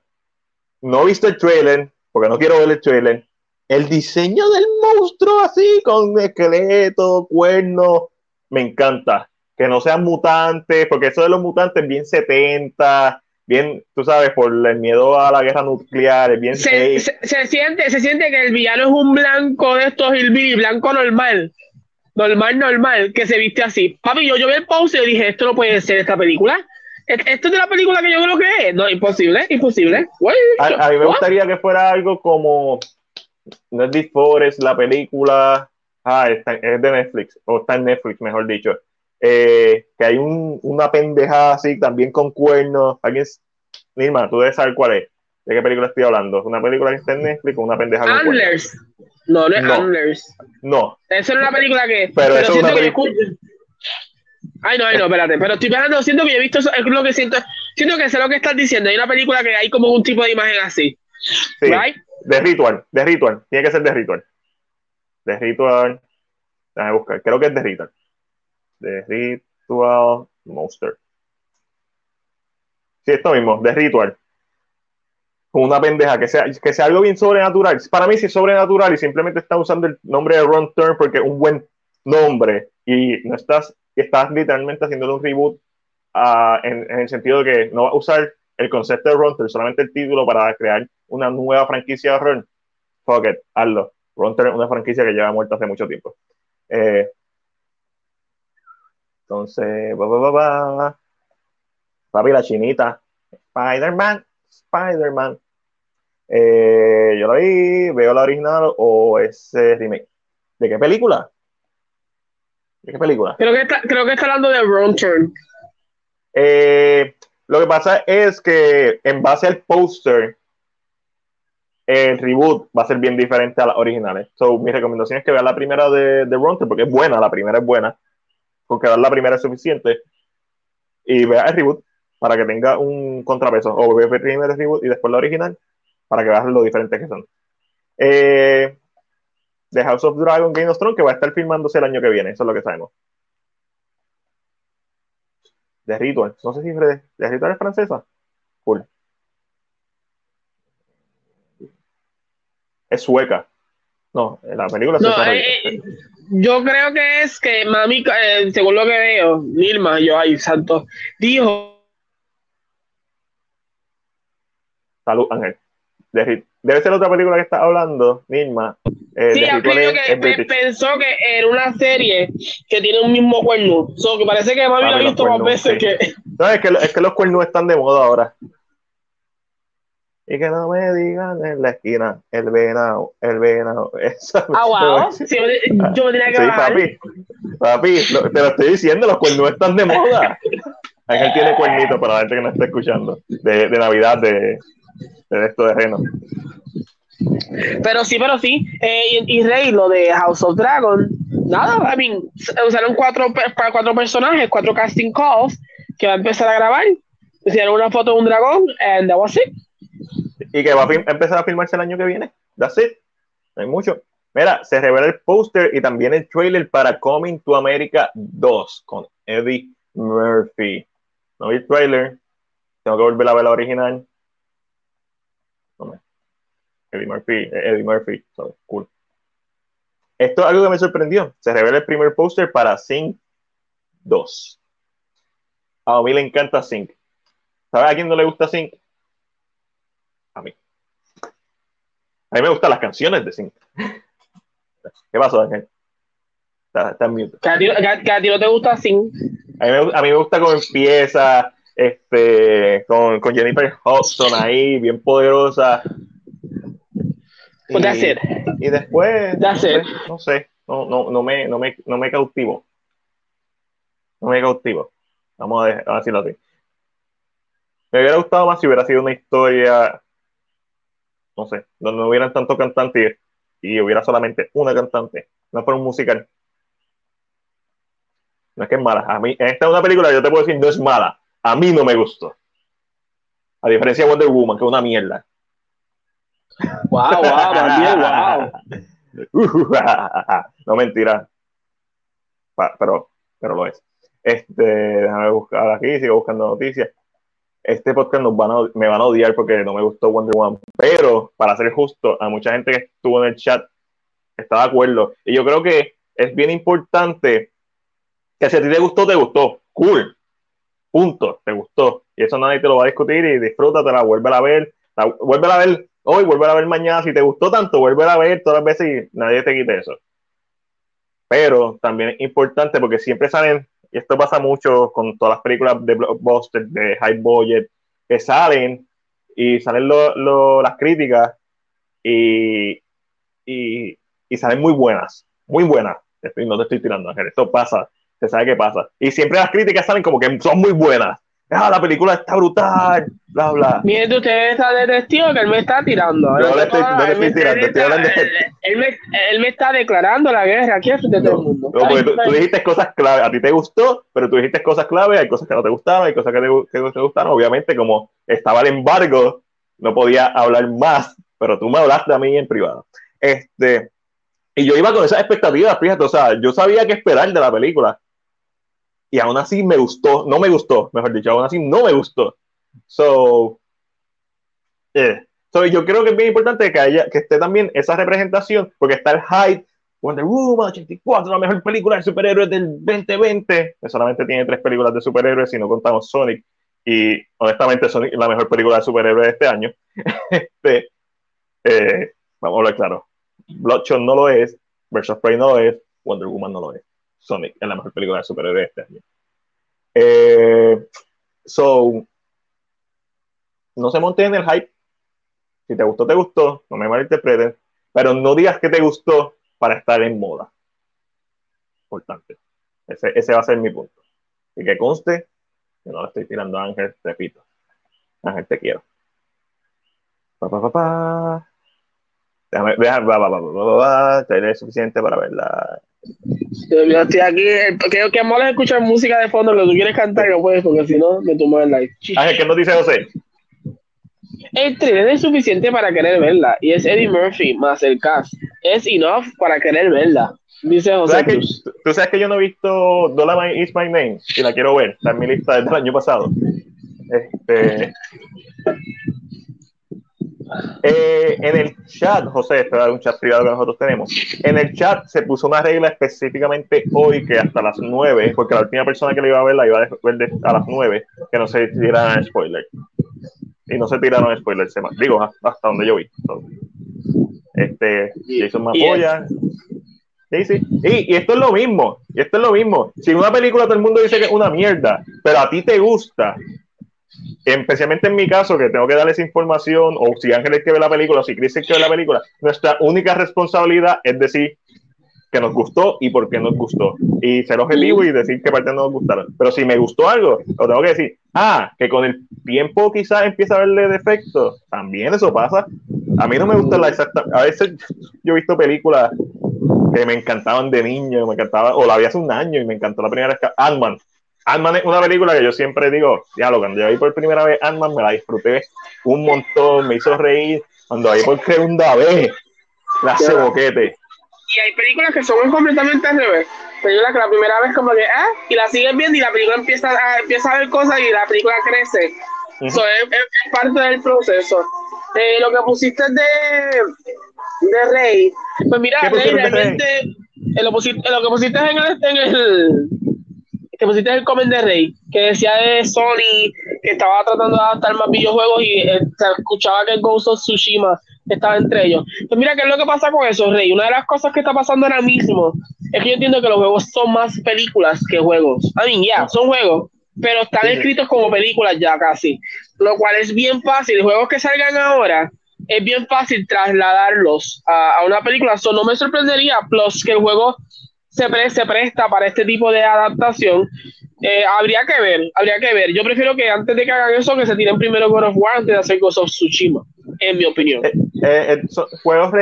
No he visto el trailer, porque no quiero ver el trailer. El diseño del monstruo así, con esqueleto, cuerno, me encanta. Que no sean mutantes, porque eso de los mutantes bien 70, bien, tú sabes, por el miedo a la guerra nuclear, es bien... Se, se, siente, se siente que el villano es un blanco de estos hillbilly, blanco normal, normal, normal, que se viste así. Papi, yo, yo vi el pause y dije, esto no puede ser esta película. ¿Esto es de la película que yo creo que es? No, imposible, imposible. a, mí me gustaría que fuera algo como... No es Forest, la película... Ah, es de Netflix, o está en Netflix, mejor dicho eh, que hay un, una pendejada así, también con cuernos. ¿Alguien? Nirma, tú debes saber cuál es. ¿De qué película estoy hablando? ¿Una película que está en Netflix o una pendeja con Antlers. No, no es no. Antlers. No. Esa es una película que. Pero, eso es una película. Ay, no, ay, no, espérate. Pero estoy pensando, siento que yo he visto eso, es lo que siento. Siento que sé lo que estás diciendo. Hay una película que hay como un tipo de imagen así. Sí. De Ritual, de Ritual. Tiene que ser de Ritual. De Ritual. Déjame buscar. Creo que es de Ritual de Ritual Monster. Sí, esto mismo, de Ritual. Con una pendeja, que sea, que sea algo bien sobrenatural. Para mí sí es sobrenatural y simplemente está usando el nombre de Ron Turn porque es un buen nombre y no estás, estás literalmente haciendo un reboot uh, en, el sentido de que no va a usar el concepto de Ron Turn, solamente el título para crear una nueva franquicia de Ron. Fuck it, hazlo. Ron Turn es una franquicia que lleva muerta hace mucho tiempo. Eh, entonces, va, va, va, papi, la chinita, Spider-Man, Spider-Man. Eh, yo la vi, veo la original o ese remake. ¿De qué película? ¿De qué película? Creo que está, creo que está hablando de Wrong Turn. Eh, lo que pasa es que en base al póster, el reboot va a ser bien diferente a las originales. So, mi recomendación es que vean la primera de, de Turn porque es buena, la primera es buena con que la primera es suficiente y vea el reboot para que tenga un contrapeso o vea el primer reboot y después la original para que veas lo diferentes que son eh, The House of Dragon Game of Thrones que va a estar filmándose el año que viene eso es lo que sabemos de Ritual no sé si de Ritual es francesa cool es sueca no la película es sueca eh, yo creo que es que mami, eh, según lo que veo, Nilma, yo, ay, santo, dijo. Salud, Ángel. Debe ser otra película que está hablando, Nilma. Eh, sí, que pensó que era una serie que tiene un mismo cuerno. So, que parece que mami lo ha visto más veces que. No, es que, es que los cuernos están de moda ahora y que no me digan en la esquina el venado, el venado. ah, wow. yo me tenía que Sí, papi, papi, te lo estoy diciendo, los cuernos están de moda. Ángel tiene cuernito para la gente que no está escuchando, de, de Navidad, de, de esto de Reno. Pero sí, pero sí. Eh, y, Rey, lo de House of Dragon, nada, I mean, usaron cuatro, cuatro personajes, cuatro casting calls, que va a empezar a grabar. Hicieron una foto de un dragón, and that was it y que va a empezar a filmarse el año que viene. That's it. No hay mucho. Mira, se revela el póster y también el trailer para Coming to America 2 con Eddie Murphy. No vi el trailer. Tengo que volver a ver la original. Eddie Murphy, Eddie Murphy, cool. Esto es algo que me sorprendió. Se revela el primer póster para Sync 2. A mí le encanta Sync. ¿Sabes a quién no le gusta Sync? a mí. A mí me gustan las canciones de Sync. ¿Qué pasó, Ángel? Está, está en mute. ¿Que a, ti, no te gusta Sync? A mí, me, a mí me gusta cómo empieza, este, con, con Jennifer Hudson ahí, bien poderosa. That's it. Y después, that's no, it. Sé, no sé, no, no, no, me, no, me, no me cautivo. No me cautivo. Vamos a, decirlo así. Me hubiera gustado más si hubiera sido una historia no sé, donde no hubieran tantos cantantes y, hubiera solamente una cantante, no fuera un musical. No es que es mala. A mí, esta es una película yo te puedo decir, no es mala. A mí no me gustó. A diferencia de Wonder Woman, que es una mierda. Wow, wow, wow. no mentira. Pero, pero lo es. Este, déjame buscar aquí, sigo buscando noticias. Este podcast nos van a, me van a odiar porque no me gustó Wonder Woman. Pero, para ser justo, a mucha gente que estuvo en el chat está de acuerdo. Y yo creo que es bien importante que si a ti te gustó, te gustó. Cool. Punto. Te gustó. Y eso nadie te lo va a discutir y disfrútatela, vuelve a ver. vuelve a ver hoy, vuelve a ver mañana. Si te gustó tanto, vuelve a ver todas las veces y nadie te quite eso. Pero también es importante porque siempre salen, y esto pasa mucho con todas las películas de blockbuster, de high budget, que salen y salen las críticas y, y, y salen muy buenas, muy buenas. no te estoy tirando, Ángel, esto pasa, se sabe qué pasa. Y siempre las críticas salen como que son muy buenas. Ah, la película está brutal, bla, bla. Miren, usted está de testigo que él me está tirando. no le estoy, no le estoy tirando, estoy hablando de... él, me, él me está declarando la guerra aquí frente de todo el mundo. No, porque tú, tú, dijiste cosas clave, a ti te gustó, pero tú dijiste cosas clave, hay cosas que no te gustaron, hay cosas que te, que te gustaron. Obviamente, como estaba el embargo, no podía hablar más, pero tú me hablaste a mí en privado. Este, y yo iba con esas expectativas, fíjate, o sea, yo sabía qué esperar de la película. Y aún así me gustó, no me gustó, mejor dicho, aún así no me gustó. So, eh, so yo creo que es bien importante que, haya, que esté también esa representación, porque está el hype, Wonder Woman 84, la mejor película de superhéroes del 2020, que solamente tiene tres películas de superhéroes, si no contamos Sonic, y honestamente Sonic es la mejor película de superhéroes de este año. este, eh, vamos a hablar claro, Bloodshot no lo es, Versus Prey no lo es, Wonder Woman no lo es. Sonic es la mejor película de superhéroes este. Eh, so, no se monten en el hype. Si te gustó, te gustó. No me malinterpreten. Pero no digas que te gustó para estar en moda. Importante. Ese, ese va a ser mi punto. Y que conste que no le estoy tirando a Ángel, repito. Ángel, te quiero. Pa, pa, pa, pa. Déjame, déjame, va, va, suficiente para verla. Yo estoy aquí, creo que mola escuchar música de fondo, lo que tú quieres cantar no puedes, porque si no, me tomo el live. Ángel, ¿qué nos dice José? El es suficiente para querer verla, y es Eddie Murphy más el cast. Es enough para querer verla, dice José. ¿Tú sabes que yo no he visto Dollar Is My Name? Y la quiero ver, está en mi lista desde el año pasado. Este, eh, en el chat, José, este es un chat privado que nosotros tenemos. En el chat se puso una regla específicamente hoy que hasta las 9, porque la última persona que le iba a ver la iba a ver a las 9, que no se tiraran spoilers. Y no se tiraron spoilers, digo, hasta donde yo vi. Este, Jason me apoya. Sí, sí. Y, y, esto es lo mismo, y esto es lo mismo. Si una película todo el mundo dice que es una mierda, pero a ti te gusta, especialmente en mi caso, que tengo que darles información, o si Ángel es que ve la película, o si Chris es que ve la película, nuestra única responsabilidad es decir que nos gustó y por qué nos gustó. Y ser objetivo y decir qué parte no nos gustaron. Pero si me gustó algo, lo tengo que decir. Ah, que con el tiempo quizás empieza a verle defectos. También eso pasa. A mí no me gusta la exacta. A veces yo he visto películas que me encantaban de niño, me encantaba, o la vi hace un año y me encantó la primera vez. Ant-Man Ant-Man es una película que yo siempre digo, ya lo cuando yo vi por primera vez Ant-Man me la disfruté un montón, me hizo reír. Cuando vi por segunda vez, la hace boquete. Y hay películas que son completamente al revés. Películas que la primera vez como que, ah, y la sigues viendo y la película empieza a, empieza a ver cosas y la película crece. Eso es, parte del proceso. Eh, lo que pusiste de, de Rey, pues mira, Rey realmente, eh, lo, pusiste, lo que pusiste en el, en el que pusiste el comment de Rey, que decía de Sony que estaba tratando de adaptar más videojuegos y eh, se escuchaba que el Ghost of Tsushima estaba entre ellos. Pues mira, ¿qué es lo que pasa con eso, Rey? Una de las cosas que está pasando ahora mismo es que yo entiendo que los juegos son más películas que juegos. A mí, ya, son juegos, pero están escritos como películas ya casi. Lo cual es bien fácil. Juegos que salgan ahora, es bien fácil trasladarlos a, a una película. Eso no me sorprendería, plus que el juego se, se presta para este tipo de adaptación. Eh, habría que ver, habría que ver. Yo prefiero que antes de que hagan eso, que se tiren primero God of War antes de hacer Ghost of Tsushima, en mi opinión. Eh, eh, juegos.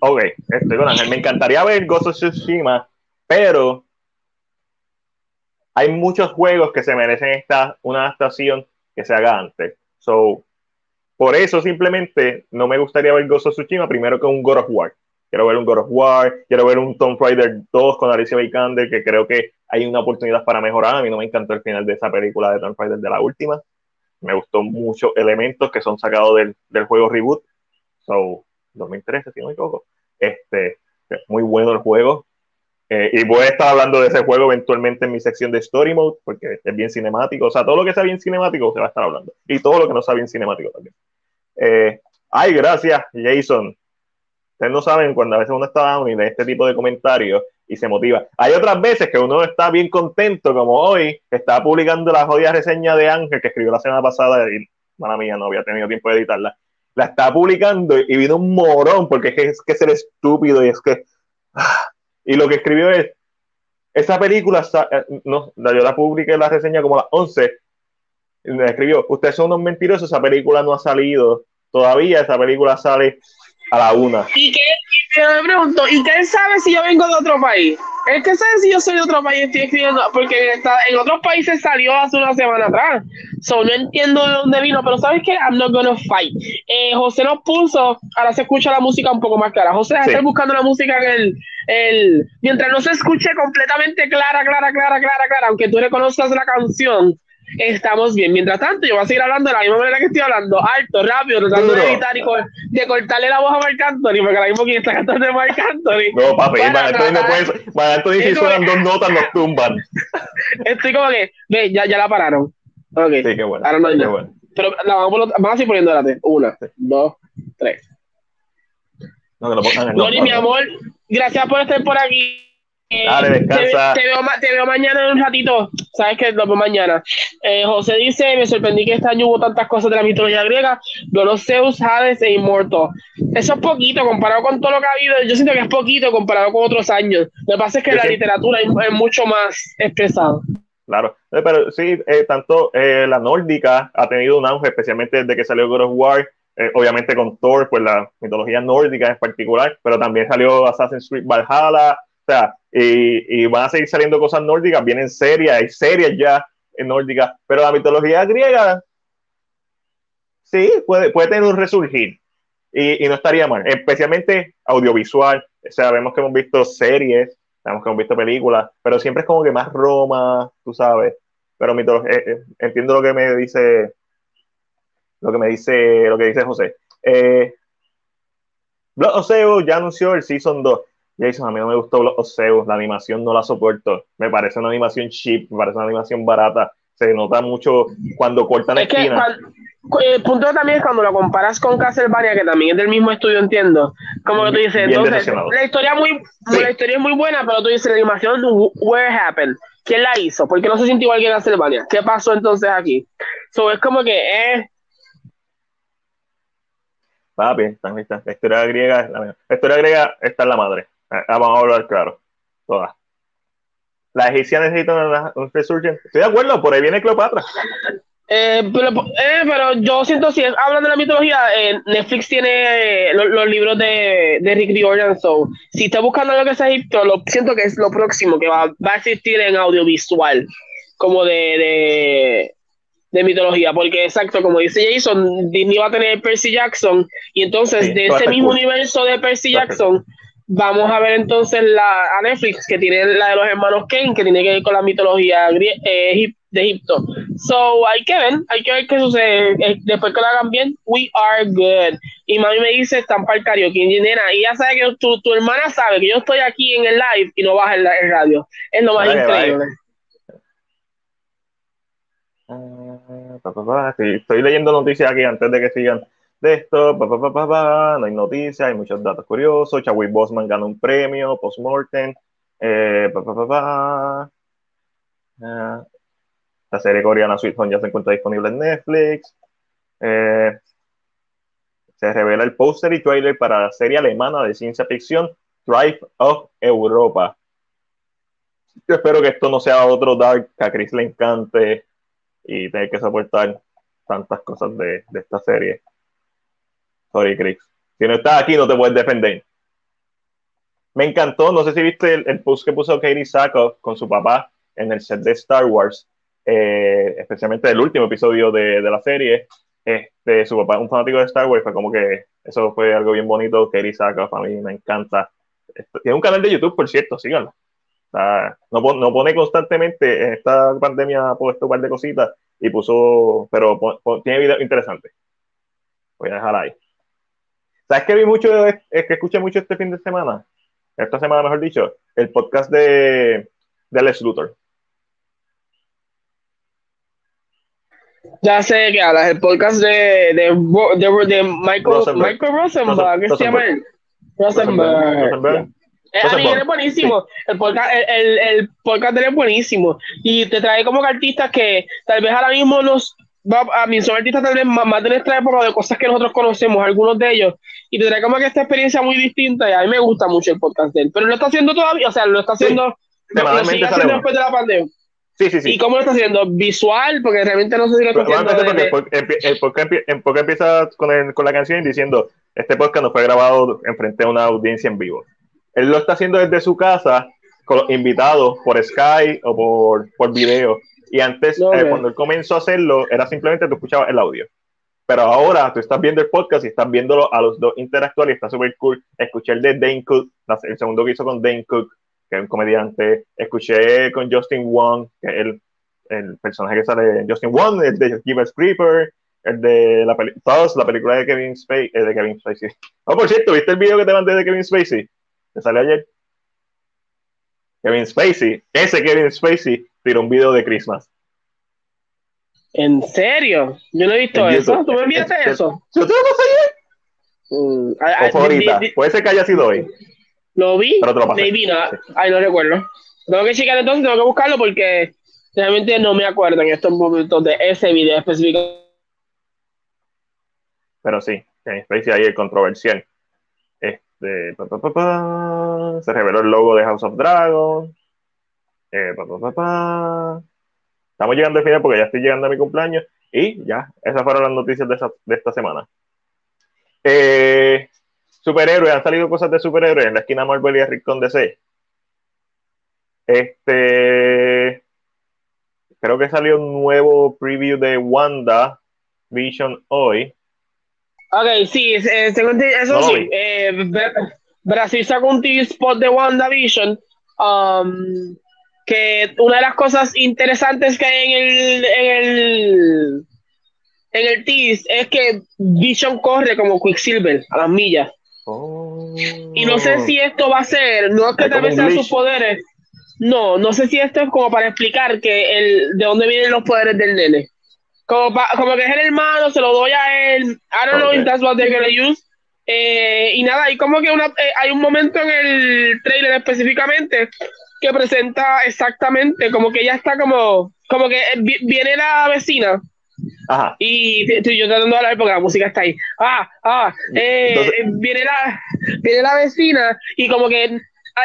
Ok, estoy con. Me encantaría ver Ghost of Tsushima, pero hay muchos juegos que se merecen esta, una adaptación que se haga antes. So, por eso simplemente no me gustaría ver Ghost of Tsushima primero que un God of War. Quiero ver un God of War, quiero ver un Tomb Raider 2 con Alicia Vikander, que creo que hay una oportunidad para mejorar. A mí no me encantó el final de esa película de Tomb Raider de la última. Me gustó muchos elementos que son sacados del, del juego Reboot. So, 2013, si no me equivoco. Este, muy bueno el juego. Eh, y voy a estar hablando de ese juego eventualmente en mi sección de Story Mode, porque es bien cinemático. O sea, todo lo que sea bien cinemático se va a estar hablando. Y todo lo que no sea bien cinemático también. Eh, ay, gracias, Jason. Ustedes no saben cuando a veces uno está down y lee este tipo de comentarios y se motiva. Hay otras veces que uno está bien contento, como hoy, que estaba publicando la jodida reseña de Ángel que escribió la semana pasada y, mala mía, no había tenido tiempo de editarla. La estaba publicando y vino un morón porque es que, es que ser estúpido y es que. Ah, y lo que escribió es, esa película, eh, no, yo la publiqué la reseña como a las 11, y me escribió, ustedes son unos mentirosos, esa película no ha salido todavía, esa película sale a la una. ¿Y qué? Y me pregunto, ¿y qué sabe si yo vengo de otro país? ¿Es que sabe si yo soy de otro país? Estoy escribiendo, porque está, en otros países salió hace una semana atrás. So, no entiendo de dónde vino, pero ¿sabes qué? I'm not gonna fight. Eh, José nos puso, ahora se escucha la música un poco más clara. José, sí. estar buscando la música en el, el. Mientras no se escuche completamente clara, clara, clara, clara, clara, aunque tú reconozcas la canción, estamos bien. Mientras tanto, yo voy a seguir hablando de la misma manera que estoy hablando, alto, rápido, tratando de evitar y de cortarle la voz a Marc Anthony, porque ahora mismo quien está cantando es Marc Anthony. No, papi, Marc Anthony no puede, Marc Anthony si suenan dos notas nos tumban. Estoy como que, ve, ya, ya la pararon. Ok. Sí, qué bueno. Ahora no hay qué nada. bueno. Pero la vamos, vamos a seguir poniendo, espérate. Una, dos, tres. No, que lo pongan en Lori, mi amor, gracias por estar por aquí. Eh, Dale, descansa. Te, te, veo, te, veo, mañana en un ratito. Sabes que lo veo mañana. Eh, José dice: Me sorprendí que este año hubo tantas cosas de la mitología griega. Zeus, Hades e Immortal. Eso es poquito comparado con todo lo que ha habido. Yo siento que es poquito comparado con otros años. Lo que pasa es que la literatura es mucho más expresada. Claro, eh, pero sí, eh, tanto eh, la nórdica ha tenido un auge, especialmente desde que salió God of War. obviamente con Thor, pues la mitología nórdica en particular, pero también salió Assassin's Creed Valhalla. Y, van a seguir saliendo cosas nórdicas, vienen serias, hay series ya en nórdica, pero la mitología griega, sí, puede, puede tener un resurgir y, no estaría mal, especialmente audiovisual. O sea, vemos que hemos visto series, sabemos que hemos visto películas, pero siempre es como que más Roma, tú sabes. Pero mitología, eh, eh, entiendo lo que me dice, lo que me dice, lo que dice José. Eh, Blood of ya anunció el Season 2. Jason, a mí no me gustó Zeus, la animación no la soporto. Me parece una animación cheap, me parece una animación barata. Se nota mucho cuando cortan es esquinas. Que, el punto también es cuando lo comparas con Castlevania, que también es del mismo estudio, entiendo. Como que tú dices, Bien entonces, la historia, muy, Sí. la historia es muy buena, pero tú dices, la animación, where happened? ¿Quién la hizo? ¿Por qué no se sintió igual que Castlevania? ¿Qué pasó entonces aquí? So, es como que, eh, Papi. La historia griega, es la, mejor. la historia griega está en la madre. Ah, vamos a hablar claro. Todas. La egipcia necesita un resurgence. Estoy de acuerdo, por ahí viene Cleopatra. Eh, pero, eh, pero yo siento, si hablando de la mitología, eh, Netflix tiene lo- los, libros de, de Rick Riordan, so, si está buscando lo que es Egipto, lo, siento que es lo próximo que va, va a existir en audiovisual, como de, de, de mitología, porque exacto, como dice Jason, Disney va a tener Percy Jackson, y entonces Sí, de ese mismo cool. universo de Percy Jackson, vamos a ver entonces la, a Netflix, que tiene la de los hermanos Kane, que tiene que ver con la mitología eh, de Egipto. So, hay que ver, hay que ver qué sucede. Eh, Después que lo hagan bien, we are good. Y mami me dice, están para el karaoke. Y nena, y ella sabe que tu, tu hermana sabe que yo estoy aquí en el live y no baja el, el radio. Es lo más Vale, increíble. Pa, pa, pa. Sí, estoy leyendo noticias aquí antes de que sigan de esto. Pa, pa, pa. No hay noticias, hay muchos datos curiosos. Chadwick Bosman ganó un premio, postmortem. Eh. Ah, la serie coreana Sweet Home ya se encuentra disponible en Netflix. Eh, se revela el póster y trailer para la serie alemana de ciencia ficción Drive of Europa. Yo espero que esto no sea otro Dark que a Chris le encante y tener que soportar tantas cosas de, de esta serie. Sorry, Chris. Si no estás aquí, no te puedes defender. Me encantó, no sé si viste el, el post que puso Katie Sackhoff con su papá en el set de Star Wars, eh, especialmente el último episodio de, de, la serie. Este, su papá un fanático de Star Wars, fue como que eso fue algo bien bonito. Kerry Sackhoff, a mí me encanta. Tiene un canal de YouTube, por cierto, síganlo. no, no, pone constantemente, en esta pandemia ha puesto un par de cositas y puso, pero tiene videos interesantes. Voy a dejar ahí. ¿Sabes qué vi mucho, es que escuché mucho este fin de semana? Esta semana, mejor dicho, el podcast de, de Lex Luthor. Ya sé que hablas, el podcast de, de, de, de Michael, Rosenberg. Michael Rosenberg, ¿qué se llama él? Rosenberg. Rosenberg. Eh, a mí es buenísimo. El, podcast, el, el, podcast de él es buenísimo. Y te trae como que artistas que tal vez ahora mismo nos. A mí son artistas tal vez más, de nuestra época de cosas que nosotros conocemos, algunos de ellos. Y te trae como que esta experiencia muy distinta. Y a mí me gusta mucho el podcast de él. Pero lo está haciendo todavía, o sea, lo está haciendo. Sí. Lo, sigue haciendo después de la pandemia. Sí, sí, sí. ¿Y cómo lo está haciendo? ¿Visual? Porque realmente no sé si lo está haciendo. el, podcast, empieza con, con la canción diciendo: Este podcast no fue grabado en frente a una audiencia en vivo él lo está haciendo desde su casa, con los invitados por Skype o por, por video. Y antes, eh, cuando él comenzó a hacerlo, era simplemente tú escuchabas el audio. Pero ahora tú estás viendo el podcast y estás viéndolo a los dos interactuar y está súper cool. Escuché el de Dane Cook, el segundo que hizo con Dane Cook, que es un comediante. Escuché con Justin Wong, que es el, el personaje que sale Justin Wong, el de Jeepers Creeper, el de la, todos, la película de Kevin Spacey. Eh, de Kevin Spacey. Oh, por cierto, ¿viste el video que te mandé de Kevin Spacey? ¿Te sale ayer? Kevin Spacey, ese Kevin Spacey tiró un video de Christmas. ¿En serio? Yo no he visto eso. ¿Tú me enviaste eso? ¿Yo te lo pasé ayer? Mm, ahorita. Puede ser que haya sido hoy. Lo vi, pero te lo pasé. Ay, no recuerdo. Tengo que checar entonces, tengo que buscarlo porque realmente no me acuerdo en estos momentos de ese video específico. Pero sí, Kevin Spacey ahí el controversial de se reveló el logo de House of Dragon. Eh, Estamos llegando al final porque ya estoy llegando a mi cumpleaños. Y ya, esas fueron las noticias de, esta semana. Eh, superhéroes, han salido cosas de superhéroes en la esquina Marvel y Rincón DC. Este. Creo que salió un nuevo preview de Wanda Vision hoy. Ok, sí, eh, eso sí. Eh, Brasil sacó un spot de WandaVision. Um, que una de las cosas interesantes que hay en el, en el, en el tease es que Vision corre como Quicksilver a las millas. Y no sé si esto va a ser, no es que tal vez sean sus poderes. No, no sé si esto es como para explicar que el, de dónde vienen los poderes del nene. Como, como que es el hermano, se lo doy a él. I don't know if that's what they're gonna use. Eh, y nada, y como que una, eh, hay un momento en el trailer específicamente que presenta exactamente como que ella está como, como que viene la vecina. Ajá. Y estoy yo tratando de hablar porque la música está ahí. Ah, ah, eh, viene, la, viene la vecina y como que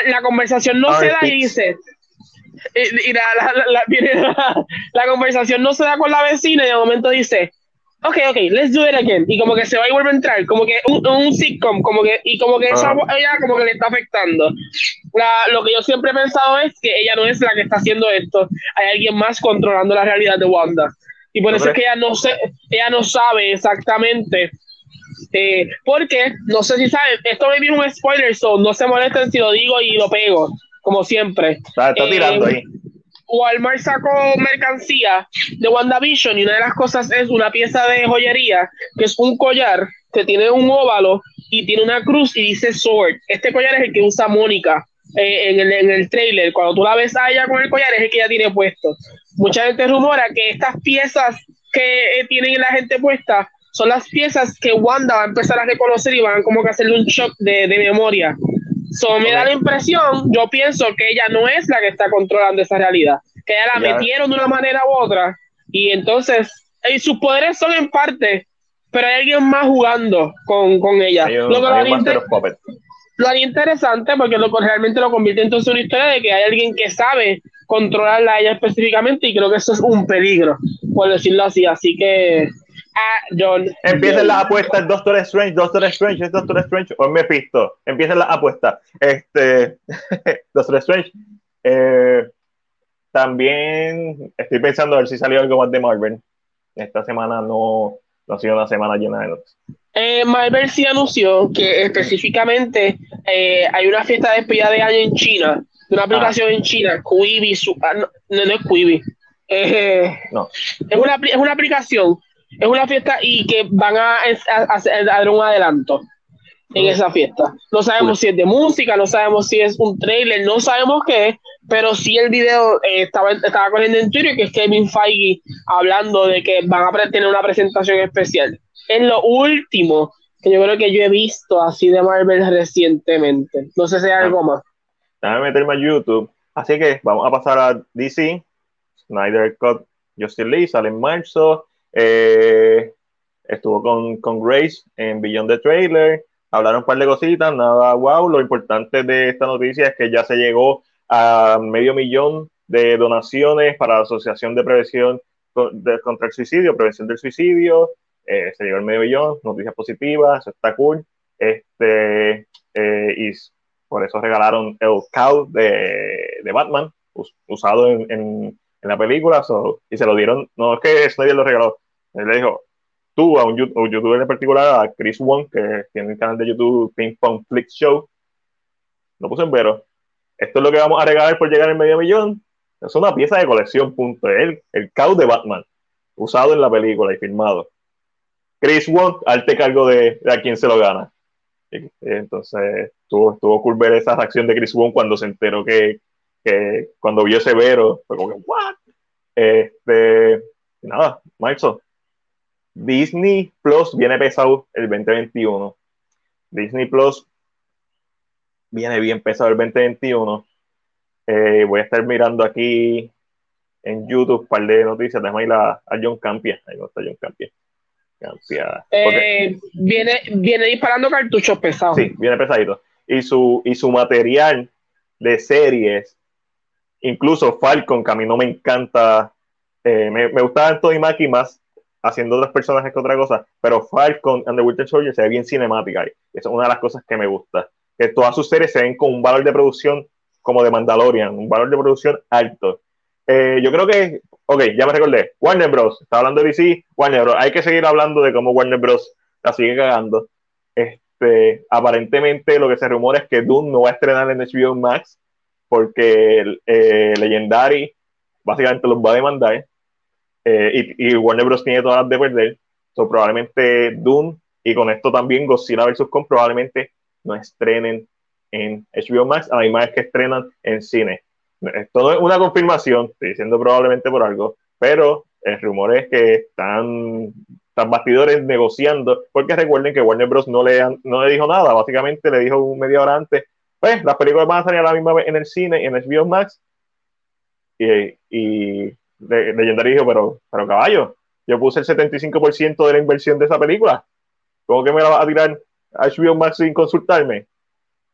la conversación no se da y dice, y, la, conversación no se da con la vecina y de momento dice, ok, ok, let's do it again. Y como que se va y vuelve a entrar, como que un, un sitcom, como que, y como que esa, ella como que le está afectando. lo que yo siempre he pensado es que ella no es la que está haciendo esto, hay alguien más controlando la realidad de Wanda. Y por eso es que ella no, se, ella no sabe exactamente eh, porque, no sé si saben, esto me viene un spoiler, so no se molesten si lo digo y lo pego como siempre. Está, tirando eh, ahí. Walmart sacó mercancía de WandaVision y una de las cosas es una pieza de joyería que es un collar que tiene un óvalo y tiene una cruz y dice Sword. Este collar es el que usa Mónica eh, en, el, en el trailer. Cuando tú la ves a ella con el collar es el que ella tiene puesto. Mucha gente rumora que estas piezas que eh, tienen la gente puesta son las piezas que Wanda va a empezar a reconocer y van como que hacerle un shock de, de memoria. So, me da la impresión, yo pienso que ella no es la que está controlando esa realidad, que ella la metieron de una manera u otra y entonces y sus poderes son en parte, pero hay alguien más jugando con, con ella. lo, que lo, haría interesante porque lo, realmente lo convierte entonces en una historia de que hay alguien que sabe controlarla a ella específicamente y creo que eso es un peligro, por decirlo así. Así que John. Empiecen las apuestas, Doctor Strange, Doctor Strange, es Doctor Strange o Mephisto. Empiecen las apuestas. Este, Doctor Strange. Eh, también estoy pensando a ver si salió algo más de Marvel. Esta semana no, no ha sido una semana llena de noticias. Eh, Marvel sí anunció que específicamente eh, hay una fiesta de despedida de año en China, una ah. aplicación en China, Quibi, ah, no, no, es Quibi, eh, no. es, una, es una aplicación, es una fiesta y que van a, a, dar un adelanto en esa fiesta. No sabemos si es de música, no sabemos si es un trailer, no sabemos qué es, pero sí el video eh, estaba, estaba corriendo en Twitter, que es Kevin Feige hablando de que van a tener una presentación especial. Es lo último que yo creo que yo he visto así de Marvel recientemente. No sé si hay algo más. Déjame meterme a YouTube. Así que vamos a pasar a DC. Snyder Cut Justin Lee sale en marzo. Eh, estuvo con, con Grace en Beyond the Trailer. Hablaron un par de cositas, nada wow. Lo importante de esta noticia es que ya se llegó a medio millón de donaciones para la Asociación de Prevención contra el Suicidio, Prevención del Suicidio. Eh, se llegó al medio millón, noticias positivas, eso está cool. Este, eh, y por eso regalaron el cow de, de Batman, usado en, en, la película, y se lo dieron, no es que Snyder lo regaló, él le dijo, tú, a un, youtuber en particular, a Chris Wong, que tiene el canal de YouTube Ping Pong Flick Show, lo puse en vero, esto es lo que vamos a regalar por llegar al medio millón. Es una pieza de colección. El, el caos de Batman, usado en la película y filmado. Chris Wong, arte cargo de, a quién se lo gana. Entonces, estuvo, estuvo cool ver esa reacción de Chris Wong cuando se enteró que, que cuando vio Severo, fue como que, ¿what? Este, nada, Microsoft. Disney Plus viene pesado el 2021. Disney Plus viene bien pesado el 2021. Eh, voy a estar mirando aquí en YouTube un par de noticias. Déjame ir a, John Campia. Ahí no está John Campia. Campia. Eh, viene, viene disparando cartuchos pesados. Sí, viene pesadito. Y su, y su material de series, incluso Falcon, que a mí no me encanta. Eh, me, me gusta Anthony Mackie más haciendo otros personajes que otra cosa, pero Falcon and the Winter Soldier se ve bien cinemática. Y eso es una de las cosas que me gusta que todas sus series se ven con un valor de producción como de Mandalorian, un valor de producción alto. Eh, yo creo que, ok, ya me recordé, Warner Bros. Está hablando de DC, Warner Bros. Hay que seguir hablando de cómo Warner Bros. la sigue cagando. Este, aparentemente lo que se rumora es que Dune no va a estrenar en HBO Max porque eh, Legendary básicamente los va a demandar eh, y, Warner Bros. tiene todas las de perder. So, probablemente Dune y con esto también Godzilla vs. Kong probablemente no estrenen en HBO Max a la misma vez que estrenan en cine. Esto no es una confirmación, estoy diciendo probablemente por algo, pero el rumor es que están, están bastidores negociando, porque recuerden que Warner Bros. no le, no le dijo nada, básicamente le dijo media hora antes, pues las películas van a salir a la misma vez en el cine, en HBO Max, y, y Legendary dijo, pero, pero caballo, yo puse el 75% de la inversión de esa película, ¿cómo que me la vas a tirar HBO Max sin consultarme.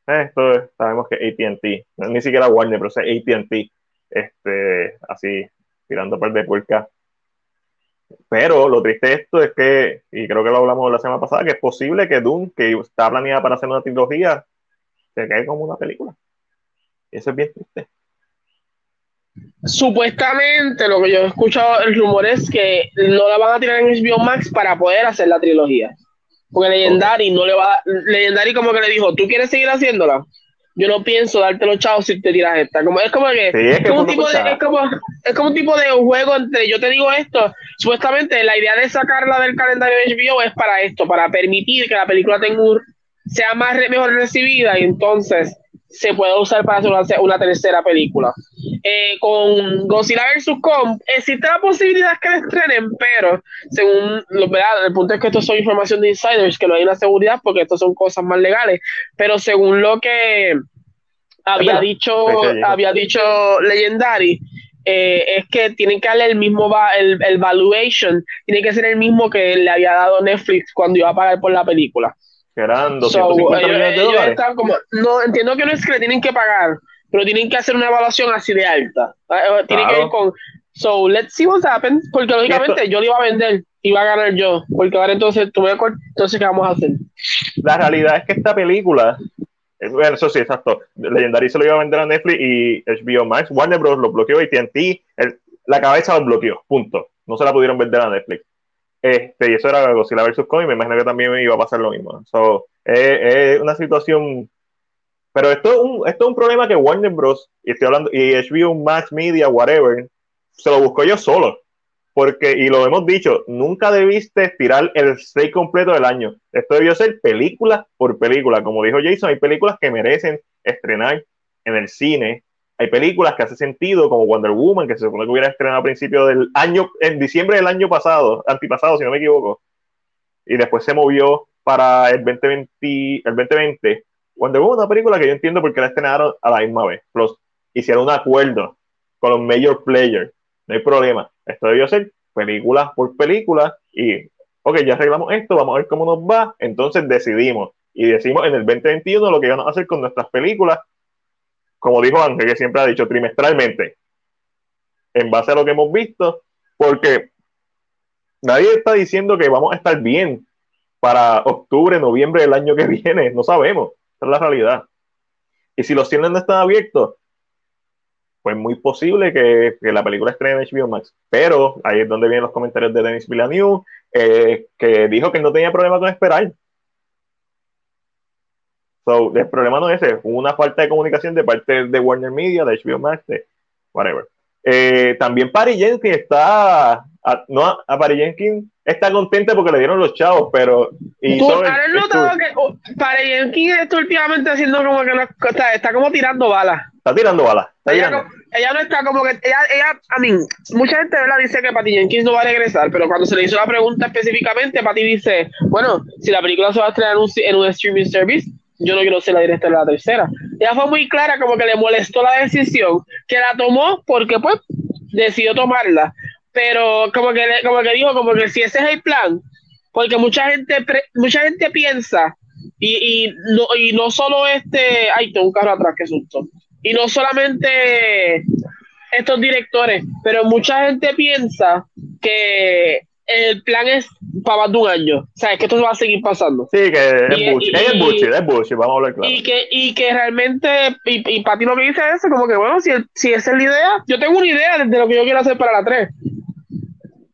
Eh, esto sabemos que ATT, ni siquiera Warner, pero es ATT, este, así, tirando par de puerca. Pero lo triste de esto es que, y creo que lo hablamos la semana pasada, que es posible que Doom, que está planeada para hacer una trilogía, se quede como una película. eso es bien triste. Supuestamente, lo que yo he escuchado, el rumor es que no la van a tirar en HBO Max para poder hacer la trilogía. Porque Legendary no le va Legendary como que le dijo, ¿tú quieres seguir haciéndola? Yo no pienso darte los chavos si te tiras esta. Como, es como que, es, como un tipo de, es, como, es como un tipo de juego entre yo te digo esto. Supuestamente la idea de sacarla del calendario de HBO es para esto, para permitir que la película tenga sea más mejor recibida y entonces se puede usar para hacer una, tercera película. Eh, con Godzilla vs. Kong existe la posibilidad que la estrenen, pero según lo verdad, el punto es que esto son información de insiders, que no hay una seguridad porque esto son cosas más legales, pero según lo que había dicho, había dicho Legendary, eh, es que tienen que darle el mismo el, el valuation, tiene que ser el mismo que le había dado Netflix cuando iba a pagar por la película eran 250 millones de dólares. no, entiendo que no es que le tienen que pagar, pero tienen que hacer una evaluación así de alta. Eh, tiene que ver con. So, let's see what happens. Porque lógicamente yo le iba a vender, iba a ganar yo. Porque ahora entonces, tú me entonces, ¿qué vamos a hacer? La realidad es que esta película Bueno, eso sí, exacto. Legendary se lo iba a vender a Netflix y HBO Max. Warner Bros. lo bloqueó y TNT, la cabeza lo bloqueó, punto. No se la pudieron vender a Netflix. Este, y eso era Godzilla vs. Kong, y me imagino que también iba a pasar lo mismo. So, es una situación. Pero esto es, un, esto es un problema que Warner Bros. y estoy hablando, y HBO Max Media, whatever, se lo buscó yo solo porque, y lo hemos dicho, nunca debiste tirar el stay completo del año. Esto debió ser película por película. Como dijo Jason, hay películas que merecen estrenar en el cine. Hay películas que hace sentido, como Wonder Woman, que se supone que hubiera estrenado a principios del año, en diciembre del año pasado, antipasado, si no me equivoco. Y después se movió para el 2020. El 2020. Wonder Woman, una película que yo entiendo porque la estrenaron a la misma vez. Los hicieron un acuerdo con los major players no hay problema. Esto debió ser película por película y, ok, ya arreglamos esto, vamos a ver cómo nos va, entonces decidimos y decimos en el 2021 lo que vamos a hacer con nuestras películas, como dijo Ángel, que siempre ha dicho, trimestralmente, en base a lo que hemos visto, porque nadie está diciendo que vamos a estar bien para octubre, noviembre del año que viene, no sabemos, esa es la realidad. Y si los cines no están abiertos, pues muy posible que, la película estrene en HBO Max. Pero ahí es donde vienen los comentarios de Denis Villeneuve, eh, que dijo que no tenía problema con esperar. So, el problema no es ese, una falta de comunicación de parte de Warner Media, de HBO Max, de whatever. Eh, también Patty Jenkins está, no, a Patty Jenkins está contenta porque le dieron los chavos, pero... Y ¿Tú has notado que oh, Patty Jenkins está últimamente haciendo como que está, está como tirando balas? Está tirando balas. ella, No, está como que. Ella, ella a mí, mucha gente ¿verdad? dice que Patty Jenkins no va a regresar, pero cuando se le hizo la pregunta específicamente, Patty dice: Bueno, si la película se va a estrenar en un, en un streaming service, yo no quiero ser la directora de la tercera. Ella fue muy clara, como que le molestó la decisión, que la tomó porque, pues, decidió tomarla. Pero, como que, como que dijo, como que si ese es el plan, porque mucha gente, mucha gente piensa, y, y, no, y no solo este. Ay, tengo un carro atrás, que susto y no solamente estos directores, pero mucha gente piensa que el plan es para más de un año. O sea, es que esto va a seguir pasando. Sí, que es bullshit, es bullshit, es bullshit, vamos a hablar claro. Y que, y que realmente, y, y para ti lo que dice es como que, bueno, si, si esa es la idea, yo tengo una idea de lo que yo quiero hacer para la 3.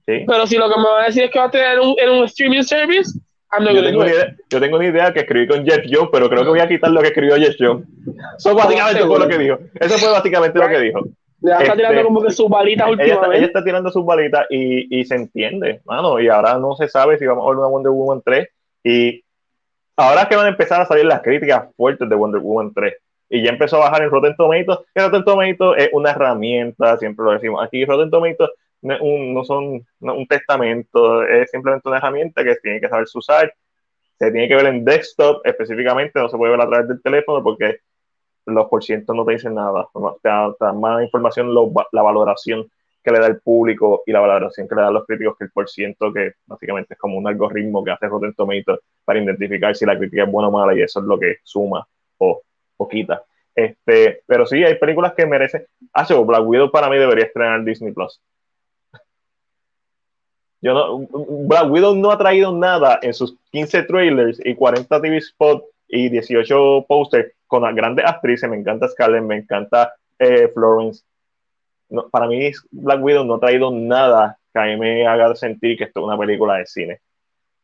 Sí. Pero si lo que me va a decir es que va a tener un, en un streaming service, yo tengo, una idea, yo tengo, una idea, que escribí con Jeff Jones, pero creo que voy a quitar lo que escribió Jeff Jones. Eso básicamente fue lo que dijo. Eso fue básicamente lo que dijo. Ya está tirando este, como que sus balitas últimamente. Ella está, tirando sus balitas y, y, se entiende, mano. Y ahora no se sabe si vamos a ver una Wonder Woman 3. Y ahora es que van a empezar a salir las críticas fuertes de Wonder Woman 3. Y ya empezó a bajar en Rotten Tomatoes. Que Rotten Tomatoes es una herramienta, siempre lo decimos. Aquí Rotten Tomatoes no son un testamento, es simplemente una herramienta que tiene que saber usar. Se tiene que ver en desktop específicamente, no se puede ver a través del teléfono porque los porcientos no te dicen nada. Te da, más información la valoración que le da el público y la valoración que le dan los críticos que el porciento, que básicamente es como un algoritmo que hace Rotten Tomatoes para identificar si la crítica es buena o mala y eso es lo que suma o, o quita. Este, pero sí, hay películas que merecen. Ah, Black Widow para mí debería estrenar Disney Plus. Yo no, Black Widow no ha traído nada en sus 15 trailers y 40 TV spots y 18 posters con las grandes actrices. Me encanta Scarlett, me encanta eh, Florence. para mí, Black Widow no ha traído nada que a mí me haga sentir que esto es una película de cine.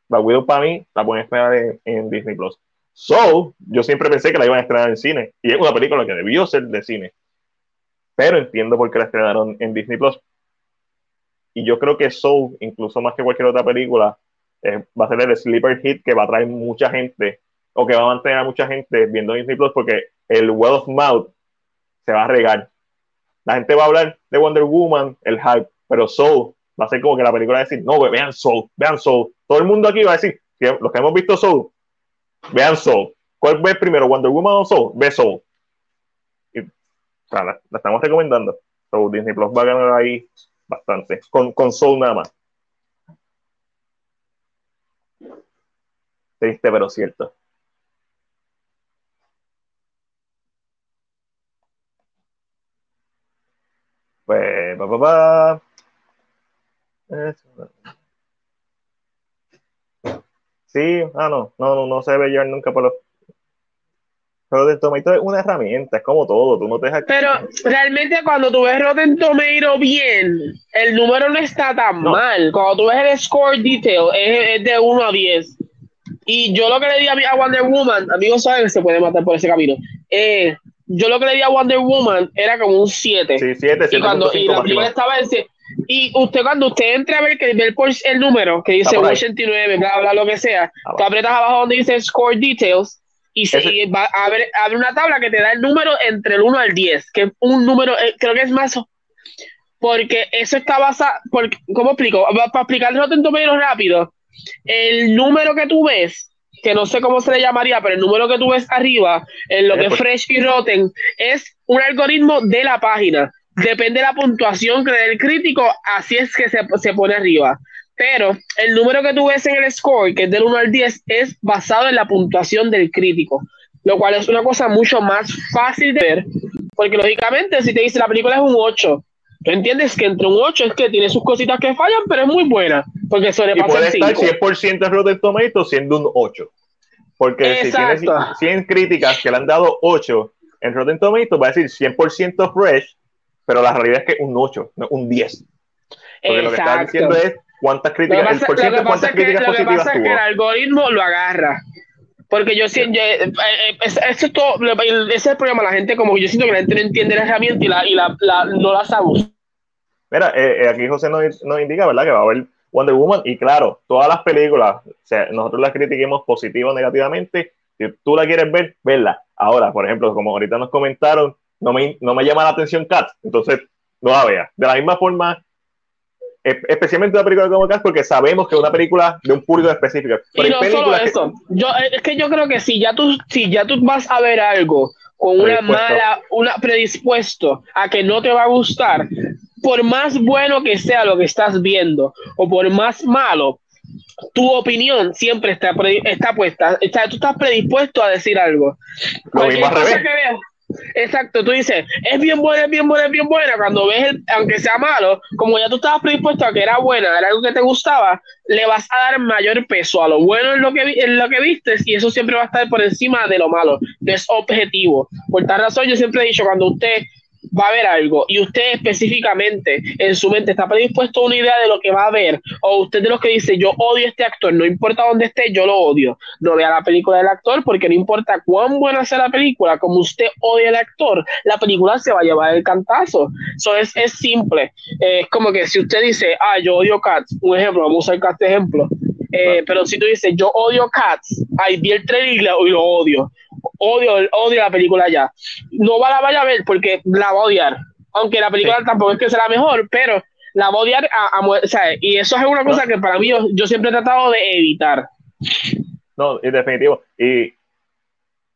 Black Widow para mí la pueden esperar en, Disney Plus. So, yo siempre pensé que la iban a estrenar en cine y es una película que debió ser de cine. Pero entiendo por qué la estrenaron en Disney Plus y yo creo que Soul, incluso más que cualquier otra película, eh, va a ser el sleeper hit que va a traer mucha gente o que va a mantener a mucha gente viendo Disney Plus porque el word of mouth se va a regar. La gente va a hablar de Wonder Woman, el hype, pero Soul va a ser como que la película va a decir, no, vean Soul, vean Soul. Todo el mundo aquí va a decir, los que hemos visto Soul, vean Soul. ¿Cuál ve primero, Wonder Woman o Soul? Ve Soul. Y, la, estamos recomendando. So, Disney Plus va a ganar ahí bastante, con, con Soul nada más. Triste pero cierto. Pues, pa, pa, pa. Sí, ah, no, no, no, no se debe llevar nunca por los. Rotten Tomato es una herramienta, es como todo, tú no te dejas... Pero realmente cuando tú ves Rotten Tomato bien, el número no está tan mal. Cuando tú ves el score detail, es, de 1 a 10. Y yo lo que le di a, Wonder Woman, amigos saben que se puede matar por ese camino. Eh, yo lo que le di a Wonder Woman era como un 7. Sí, 7, Y cuando y la estaba en y usted cuando usted entra a ver que ver por el número que dice 89, bla bla lo que sea, ah, tú aprietas abajo donde dice score details y, se, va a abre, abre, una tabla que te da el número entre el 1 al 10, que es un número, eh, creo que es más, porque eso está basado, porque, ¿cómo explico? Para explicarlo tanto menos rápido, el número que tú ves, que no sé cómo se le llamaría, pero el número que tú ves arriba, en lo que es pues. Fresh y Rotten, es un algoritmo de la página. Depende de la puntuación que dé el crítico, así es que se, se pone arriba pero el número que tú ves en el score, que es del 1 al 10, es basado en la puntuación del crítico, lo cual es una cosa mucho más fácil de ver, porque lógicamente si te dice la película es un 8, tú entiendes que entre un 8 es que tiene sus cositas que fallan, pero es muy buena, porque sobrepasa y puede estar 100% de Rotten Tomatoes siendo un 8. Porque si tienes 100 críticas que le han dado 8 en Rotten Tomatoes, va a decir 100% fresh, pero la realidad es que un 8, no un 10. Porque lo que está diciendo es ¿Cuántas críticas, el por ciento, cuántas críticas que, positivas que que el algoritmo lo agarra. Porque yo siento, eh, eh, eso es todo, ese es el problema, la gente como yo siento que la gente no entiende la herramienta y, la, y la, la, no la sabe. Mira, eh, aquí José nos, nos, indica, ¿verdad? Que va a haber Wonder Woman y claro, todas las películas, o sea, nosotros las critiquemos positiva o negativamente, si tú la quieres ver, verla. Ahora, por ejemplo, como ahorita nos comentaron, no me, no me llama la atención Cats, entonces no la vea. De la misma forma especialmente una película como Cats porque sabemos que es una película de un público específico. y no solo eso, yo, es que yo creo que si ya tú, si ya tú vas a ver algo con una mala, una predispuesto a que no te va a gustar, por más bueno que sea lo que estás viendo o por más malo, tu opinión siempre está, está puesta, está, tú estás predispuesto a decir algo. Lo mismo al revés. Exacto, tú dices, es bien buena, es bien buena, es bien buena. Cuando ves, el, aunque sea malo, como ya tú estabas predispuesto a que era buena, era algo que te gustaba, le vas a dar mayor peso a lo bueno en lo que, en lo que vistes y eso siempre va a estar por encima de lo malo. Es objetivo. Por tal razón, yo siempre he dicho, cuando usted va a ver algo y usted específicamente en su mente está predispuesto a una idea de lo que va a ver, o usted de los que dice yo odio a este actor, no importa dónde esté, yo lo odio, no vea la película del actor porque no importa cuán buena sea la película, como usted odia al actor, la película se va a llevar el cantazo. Eso es, es simple. es como que si usted dice, ah, yo odio Cats, un ejemplo, vamos a usar Cats de ejemplo. Eh, pero si tú dices, yo odio Cats, ahí vi el trailer y lo odio odio, odio la película ya. No va la vaya a ver porque la va a odiar. Aunque la película tampoco es que sea la mejor, pero la va a odiar a, o sea, y eso es una cosa que para mí yo, siempre he tratado de evitar. No, es definitivo. Y,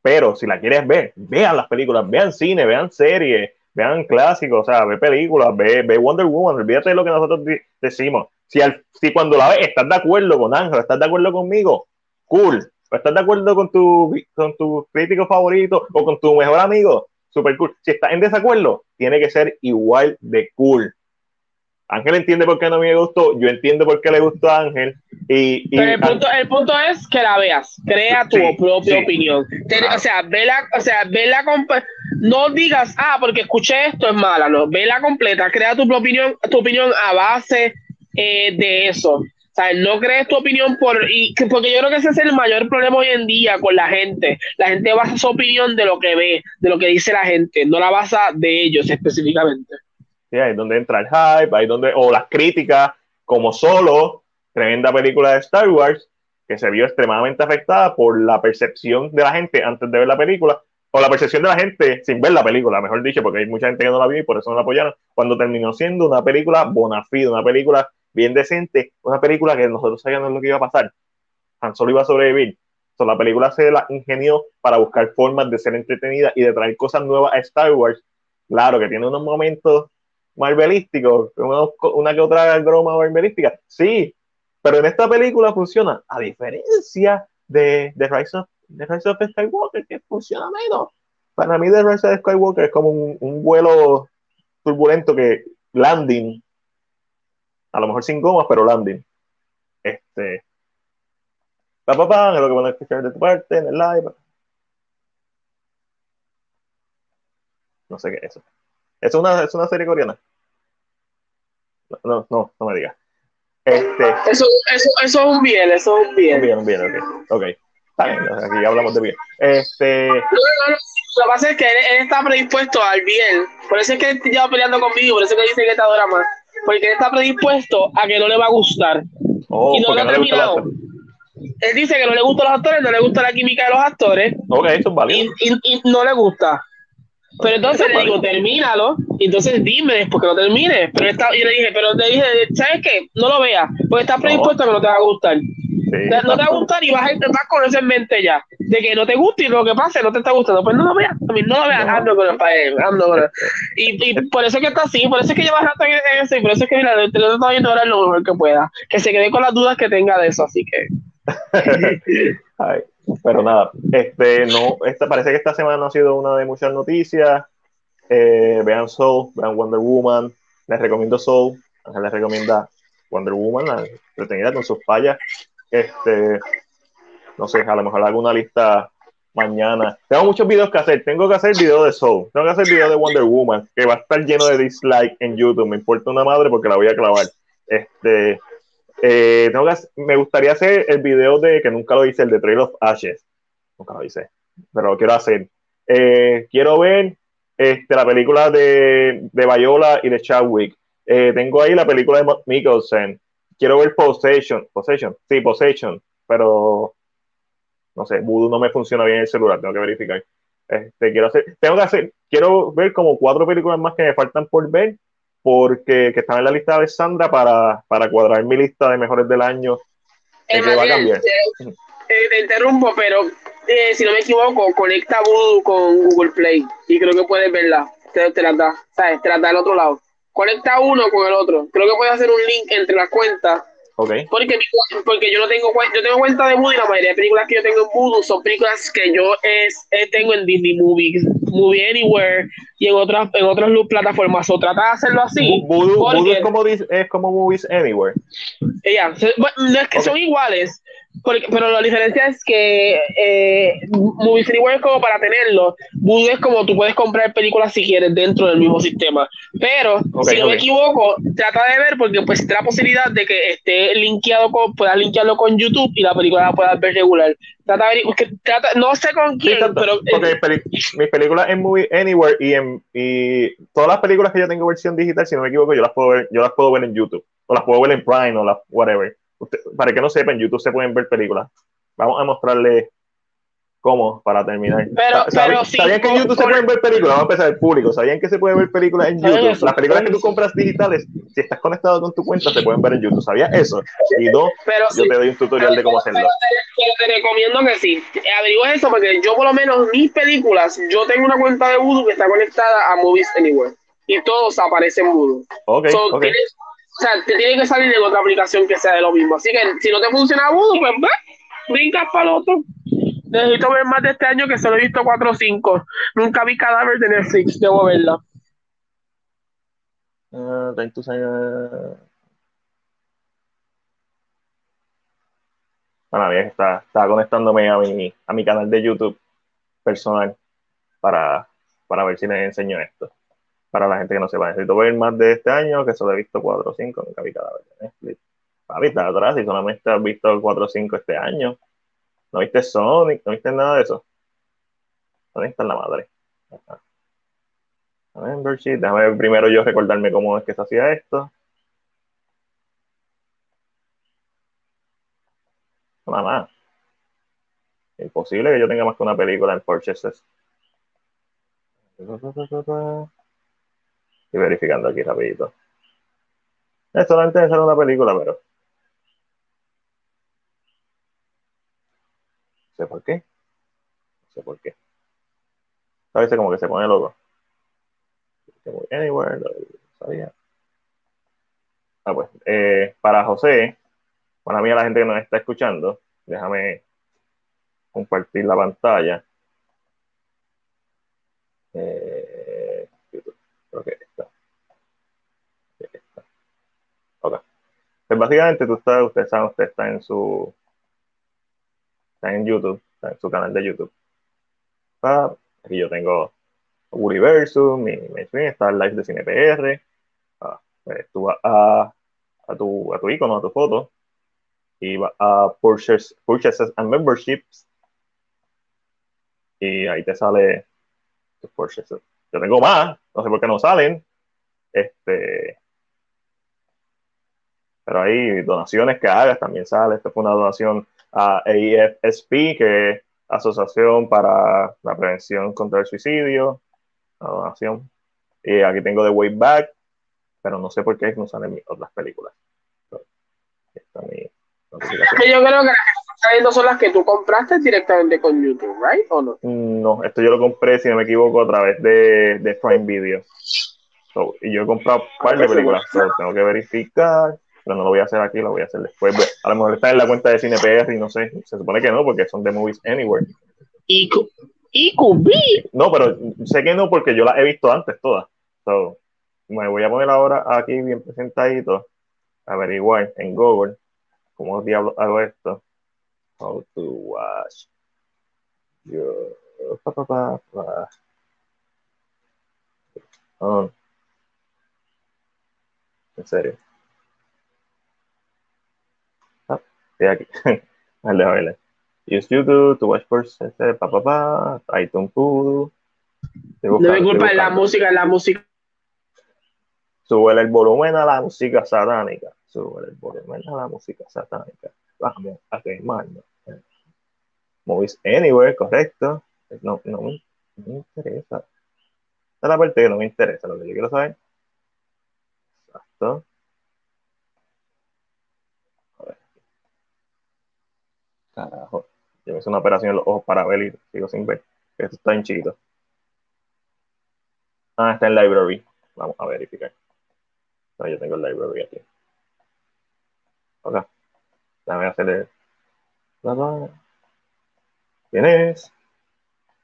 pero si la quieres ver, vean las películas, vean cine, vean series, vean clásicos, o sea, ve películas, ve, ve Wonder Woman, olvídate de lo que nosotros decimos. Si, al, si cuando la ves estás de acuerdo con Ángel, estás de acuerdo conmigo, cool. ¿Estás de acuerdo con tu, con tu crítico favorito o con tu mejor amigo? Super cool. Si estás en desacuerdo, tiene que ser igual de cool. Ángel entiende por qué no me gustó, yo entiendo por qué le gustó a Ángel. Y, Pero el punto, el punto es que la veas, crea tu propia opinión. O sea, vela, o sea, vela no digas, ah, porque escuché esto es mala, no, vela completa, crea tu propia opinión, tu opinión a base eh, de eso. O sea, no crees tu opinión por. Y, porque yo creo que ese es el mayor problema hoy en día con la gente. La gente basa su opinión de lo que ve, de lo que dice la gente, no la basa de ellos específicamente. Sí, ahí es donde entra el hype, ahí donde. O las críticas, como solo, tremenda película de Star Wars, que se vio extremadamente afectada por la percepción de la gente antes de ver la película, o la percepción de la gente sin ver la película, mejor dicho, porque hay mucha gente que no la vio y por eso no la apoyaron, cuando terminó siendo una película bona fide, una película bien decente, una película que nosotros sabíamos lo que iba a pasar. Han Solo iba a sobrevivir. So, la película se la ingenió para buscar formas de ser entretenida y de traer cosas nuevas a Star Wars. Claro que tiene unos momentos marvelísticos, una que otra broma marvelística, sí, pero en esta película funciona, a diferencia de, de, Rise, of, de Rise of Skywalker, que funciona menos. Para mí, The Rise of Skywalker es como un, un vuelo turbulento que landing a lo mejor sin gomas, pero landing. Este. Papá, pa, es lo que van a escuchar de tu parte en el live. No sé qué es eso. ¿Es una, es una serie coreana? No, no, no me digas. Este, eso, eso, eso es un bien, eso es un bien. Un bien, un bien, ok. okay. aquí hablamos de bien. Este... lo que pasa es que él, está predispuesto al bien. Por eso es que él lleva peleando conmigo, por eso es que dice que está adora más. Porque él está predispuesto a que no le va a gustar. Oh, y no lo ha terminado. Él dice que no le gustan los actores, no le gusta la química de los actores. Ok, eso es válido. y no le gusta. Pero entonces le digo, termínalo, y entonces dime después que lo termine. Pero está, yo le dije, pero le dije, ¿sabes qué? No lo veas, porque estás predispuesto a que no te va a gustar. No te va a gustar y vas a intentar con eso en mente ya. De que no te guste y lo que pase no te está gustando. Pues no lo veas, no lo veas, ando con el país, ando con Y, y por eso es que está así, por eso es que lleva rato en eso, y por eso es que mira, te lo estoy viendo ahora lo mejor que pueda. Que se quede con las dudas que tenga de eso, así que. Ay. Pero nada, este, no, esta, parece que esta semana ha sido una de muchas noticias. Eh, vean Soul, vean Wonder Woman. Les recomiendo Soul. les recomienda Wonder Woman, la entretenida con sus fallas. Este, no sé, a lo mejor alguna lista mañana. Tengo muchos videos que hacer. Tengo que hacer video de Soul. Tengo que hacer video de Wonder Woman, que va a estar lleno de dislike en YouTube. Me importa una madre porque la voy a clavar. Este, eh, me gustaría hacer el video de que nunca lo hice, el de Trail of Ashes. Nunca lo hice, pero lo quiero hacer. Eh, quiero ver este, la película de, de Viola y de Chadwick. Eh, tengo ahí la película de Mikkelsen. Quiero ver Possession. Possession, sí, Possession, pero no sé, Voodoo no me funciona bien el celular, tengo que verificar. Este, quiero hacer, tengo que hacer, quiero ver como cuatro películas más que me faltan por ver porque que están en la lista de Sandra para, para cuadrar mi lista de mejores del año. que va a cambiar. Te, interrumpo, pero eh, si no me equivoco, conecta Voodoo con Google Play y creo que puedes verla. Te, te la da, ¿sabes? Te la da al otro lado. Conecta uno con el otro. Creo que puedes hacer un link entre las cuentas Okay. Porque, porque yo no tengo yo tengo cuenta de Voodoo y la mayoría de películas que yo tengo en Voodoo son películas que yo es, eh, tengo en Disney Movies, Movie Anywhere y en otras en otras plataformas. O trata de hacerlo así. Voodoo, es, como, es como Movies Anywhere. Ya, no es que son iguales, pero la diferencia es que eh, Movie Anywhere es como para tenerlo. Voodoo es como tú puedes comprar películas si quieres dentro del mismo sistema. Pero, si no me equivoco, trata de ver porque pues la posibilidad de que esté linkeado con, puedas linkearlo con YouTube y la película la puedas ver regular. Trata de ver, trata, no sé con quién, pero... Porque mis películas en Movie Anywhere y, en, y todas las películas que yo tengo versión digital, si no me equivoco, yo las puedo ver, yo las puedo ver en YouTube. O las puedo ver en Prime o las whatever para que no sepan, en YouTube se pueden ver películas. Vamos a mostrarles cómo para terminar. Pero, ¿Sabían que en YouTube se pueden ver películas? Vamos a empezar el público. ¿Sabían que se pueden ver películas en YouTube? Las películas que tú compras digitales, si estás conectado con tu cuenta, se pueden ver en YouTube. ¿Sabías eso? Y no, yo te doy un tutorial de cómo hacerlo. Pero, te recomiendo que sí. Averigua eso porque yo, por lo menos, mis películas, yo tengo una cuenta de Voodoo que está conectada a Movies Anywhere. Y todos aparecen en Voodoo. Ok, okay. O sea, te tiene que salir de otra aplicación que sea de lo mismo. Así que si no te funciona Voodoo, pues brincas para el otro. Necesito ver más de este año que solo he visto 4 o 5. Nunca vi cadáver de Netflix, debo verla. Uh, bueno, bien, está, está conectándome a mi, a mi canal de YouTube personal para, para ver si les enseño esto para la gente que no sepa. Necesito ver más de este año, que solo he visto 4 o 5, nunca vi cada vez. Papi, está atrás y solamente has visto 4 o 5 este año. ¿No viste Sonic? ¿No viste nada de eso? ¿Dónde está la madre? Membership. Déjame primero yo recordarme cómo es que se hacía esto. Más. Imposible que yo tenga más que una película en purchases verificando aquí rapidito. Es solamente una película, pero. No sé por qué. No sé por qué. A veces como que se pone loco. Anywhere, sabía. Ah, pues, eh, para José, para mí a la gente que nos está escuchando, déjame compartir la pantalla. Eh, creo que Pues básicamente tú estás, usted sabe, usted está en su está en YouTube, está en su canal de YouTube. Ah, aquí yo tengo Universo, mi, está el live de CinePR. Ah, pues tú vas a, a, tu, a tu icono, a tu foto, y vas a purchases, purchases and Memberships. Y ahí te sale tus purchases. Yo tengo más, no sé por qué no salen. Este, pero hay donaciones que hagas, también sale. Esta fue una donación a AFSP, que es Asociación para la Prevención contra el Suicidio. La donación. Y aquí tengo The Way Back, pero no sé por qué no salen otras películas. esta mi notificación. Yo creo que están son las que tú compraste directamente con YouTube, ¿right? ¿O no? No, esto yo lo compré, si no me equivoco, a través de, de Prime Video. y yo he comprado un par de películas, pero tengo que verificar pero no lo voy a hacer aquí, lo voy a hacer después. A lo mejor está en la cuenta de CinePR y no sé, se supone que no, porque son de Movies Anywhere. ¿Y, y No, pero sé que no, porque yo las he visto antes todas. So, me voy a poner ahora aquí bien presentadito, averiguar en Google cómo diablos hago esto. How to watch your... Pa, pa, pa, oh. En serio. Estoy aquí. Vale, vale. Use YouTube to watch first, pa, pa, pa, iTunes Pudo. No me culpa de la música, la música. Sube el volumen a la música satánica. Sube el volumen a la música satánica. Vamos a quemarnos. Movies Anywhere, correcto. No, no, me, no me interesa. Esta es la parte que no me interesa, lo que yo quiero saber. Exacto. Yo me hice una operación en los ojos para ver y sigo sin ver. Esto está en chiquito. Ah, está en library. Vamos a verificar. No, yo tengo el library aquí. Ok. Déjame hacerle. ¿Quién es?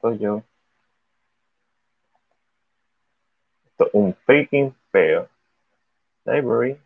Soy yo. Esto es un freaking feo. Library.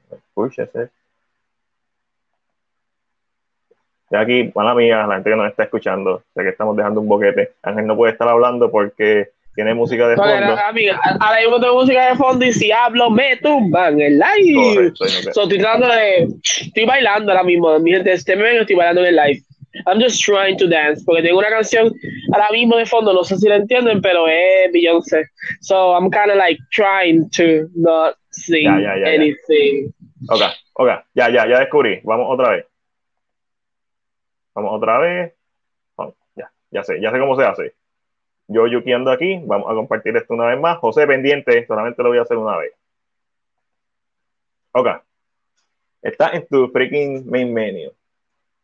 Purchases aquí, mala mía, la gente que nos está escuchando, sé que estamos dejando un boquete. Ángel no puede estar hablando porque tiene música de fondo. amiga, ahora mismo tengo música de fondo y si hablo me tumban el live. estoy tratando de. Estoy bailando ahora mismo. Mi gente, este me estoy bailando en el live. I'm just trying to dance porque tengo una canción ahora mismo de fondo, no sé si la entienden, pero es Beyoncé. So I'm kind of like trying to not sing anything. Ok, ok, ya, ya, ya descubrí. Vamos otra vez. Vamos otra vez. ya, ya sé, ya sé cómo se hace. Yo yukiando aquí, vamos a compartir esto una vez más. José pendiente, solamente lo voy a hacer una vez. Ok. Está en tu freaking main menu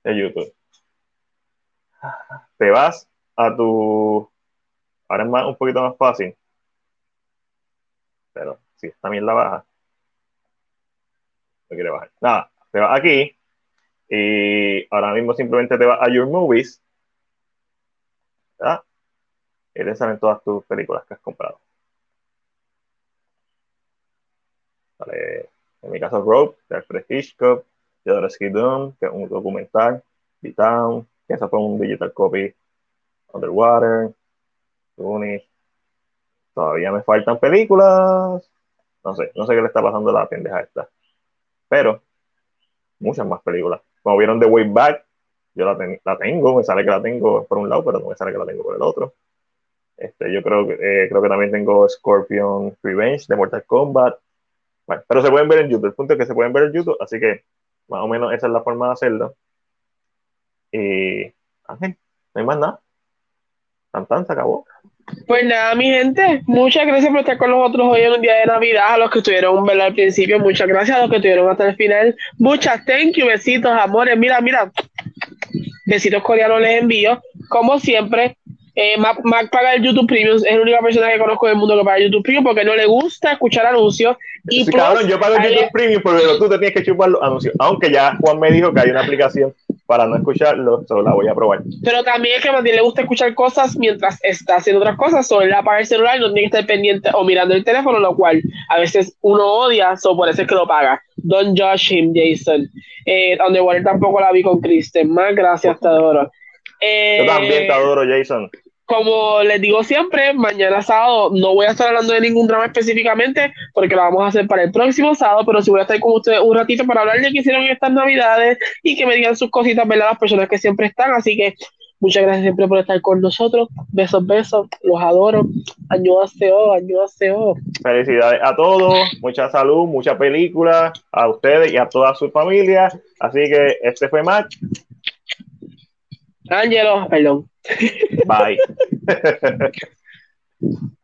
de YouTube. Te vas a tu. Ahora es más, un poquito más fácil. Pero si está bien la baja. No quiere bajar. Nada, te vas aquí y ahora mismo simplemente te vas a Your Movies. ¿verdad? Y te salen todas tus películas que has comprado. Vale. En mi caso, Rope, de Alfred Hitchcock, Jodorowsky Doom, que es un documental, B-Town, que eso fue un digital copy, Underwater, Tunic. Todavía me faltan películas. No sé, no sé qué le está pasando a la pendeja esta. Pero, muchas más películas. Como vieron The Way Back, yo la, la, tengo, me sale que la tengo por un lado, pero no me sale que la tengo por el otro. Este, yo creo que, eh, creo que también tengo Scorpion Revenge de Mortal Kombat. Bueno, pero se pueden ver en YouTube. El punto es que se pueden ver en YouTube, así que más o menos esa es la forma de hacerlo. Y, Ángel, no hay más nada. Tan, se acabó. Pues nada, mi gente, muchas gracias por estar con nosotros hoy en un día de Navidad. A los que estuvieron ver al principio, muchas gracias. A los que estuvieron hasta el final, muchas thank you, besitos, amores. Mira, mira, besitos coreanos les envío. Como siempre, eh, Mac, paga el YouTube Premium, es la única persona que conozco en el mundo que paga YouTube Premium porque no le gusta escuchar anuncios. Y sí, cabrón, yo pago el YouTube Premium, pero tú te tienes que chupar los anuncios. Aunque ya Juan me dijo que hay una aplicación para no escucharlo, solo la voy a probar. Pero también es que a Matías le gusta escuchar cosas mientras está haciendo otras cosas, o él apaga el celular y no tiene que estar pendiente o mirando el teléfono, lo cual a veces uno odia, so por eso es que lo paga. Don't judge him, Jason. Eh, Underwater tampoco la vi con Kristen. Más gracias, te adoro. Yo también te adoro, Jason. como les digo siempre, mañana sábado no voy a estar hablando de ningún drama específicamente porque lo vamos a hacer para el próximo sábado, pero sí voy a estar con ustedes un ratito para hablar de qué hicieron estas navidades y que me digan sus cositas, ¿verdad? Las personas que siempre están, así que muchas gracias siempre por estar con nosotros. Besos, besos, los adoro. Año año Felicidades a todos, mucha salud, mucha película, a ustedes y a toda su familia. Así que este fue Mac. Ángelo, perdón. Bye.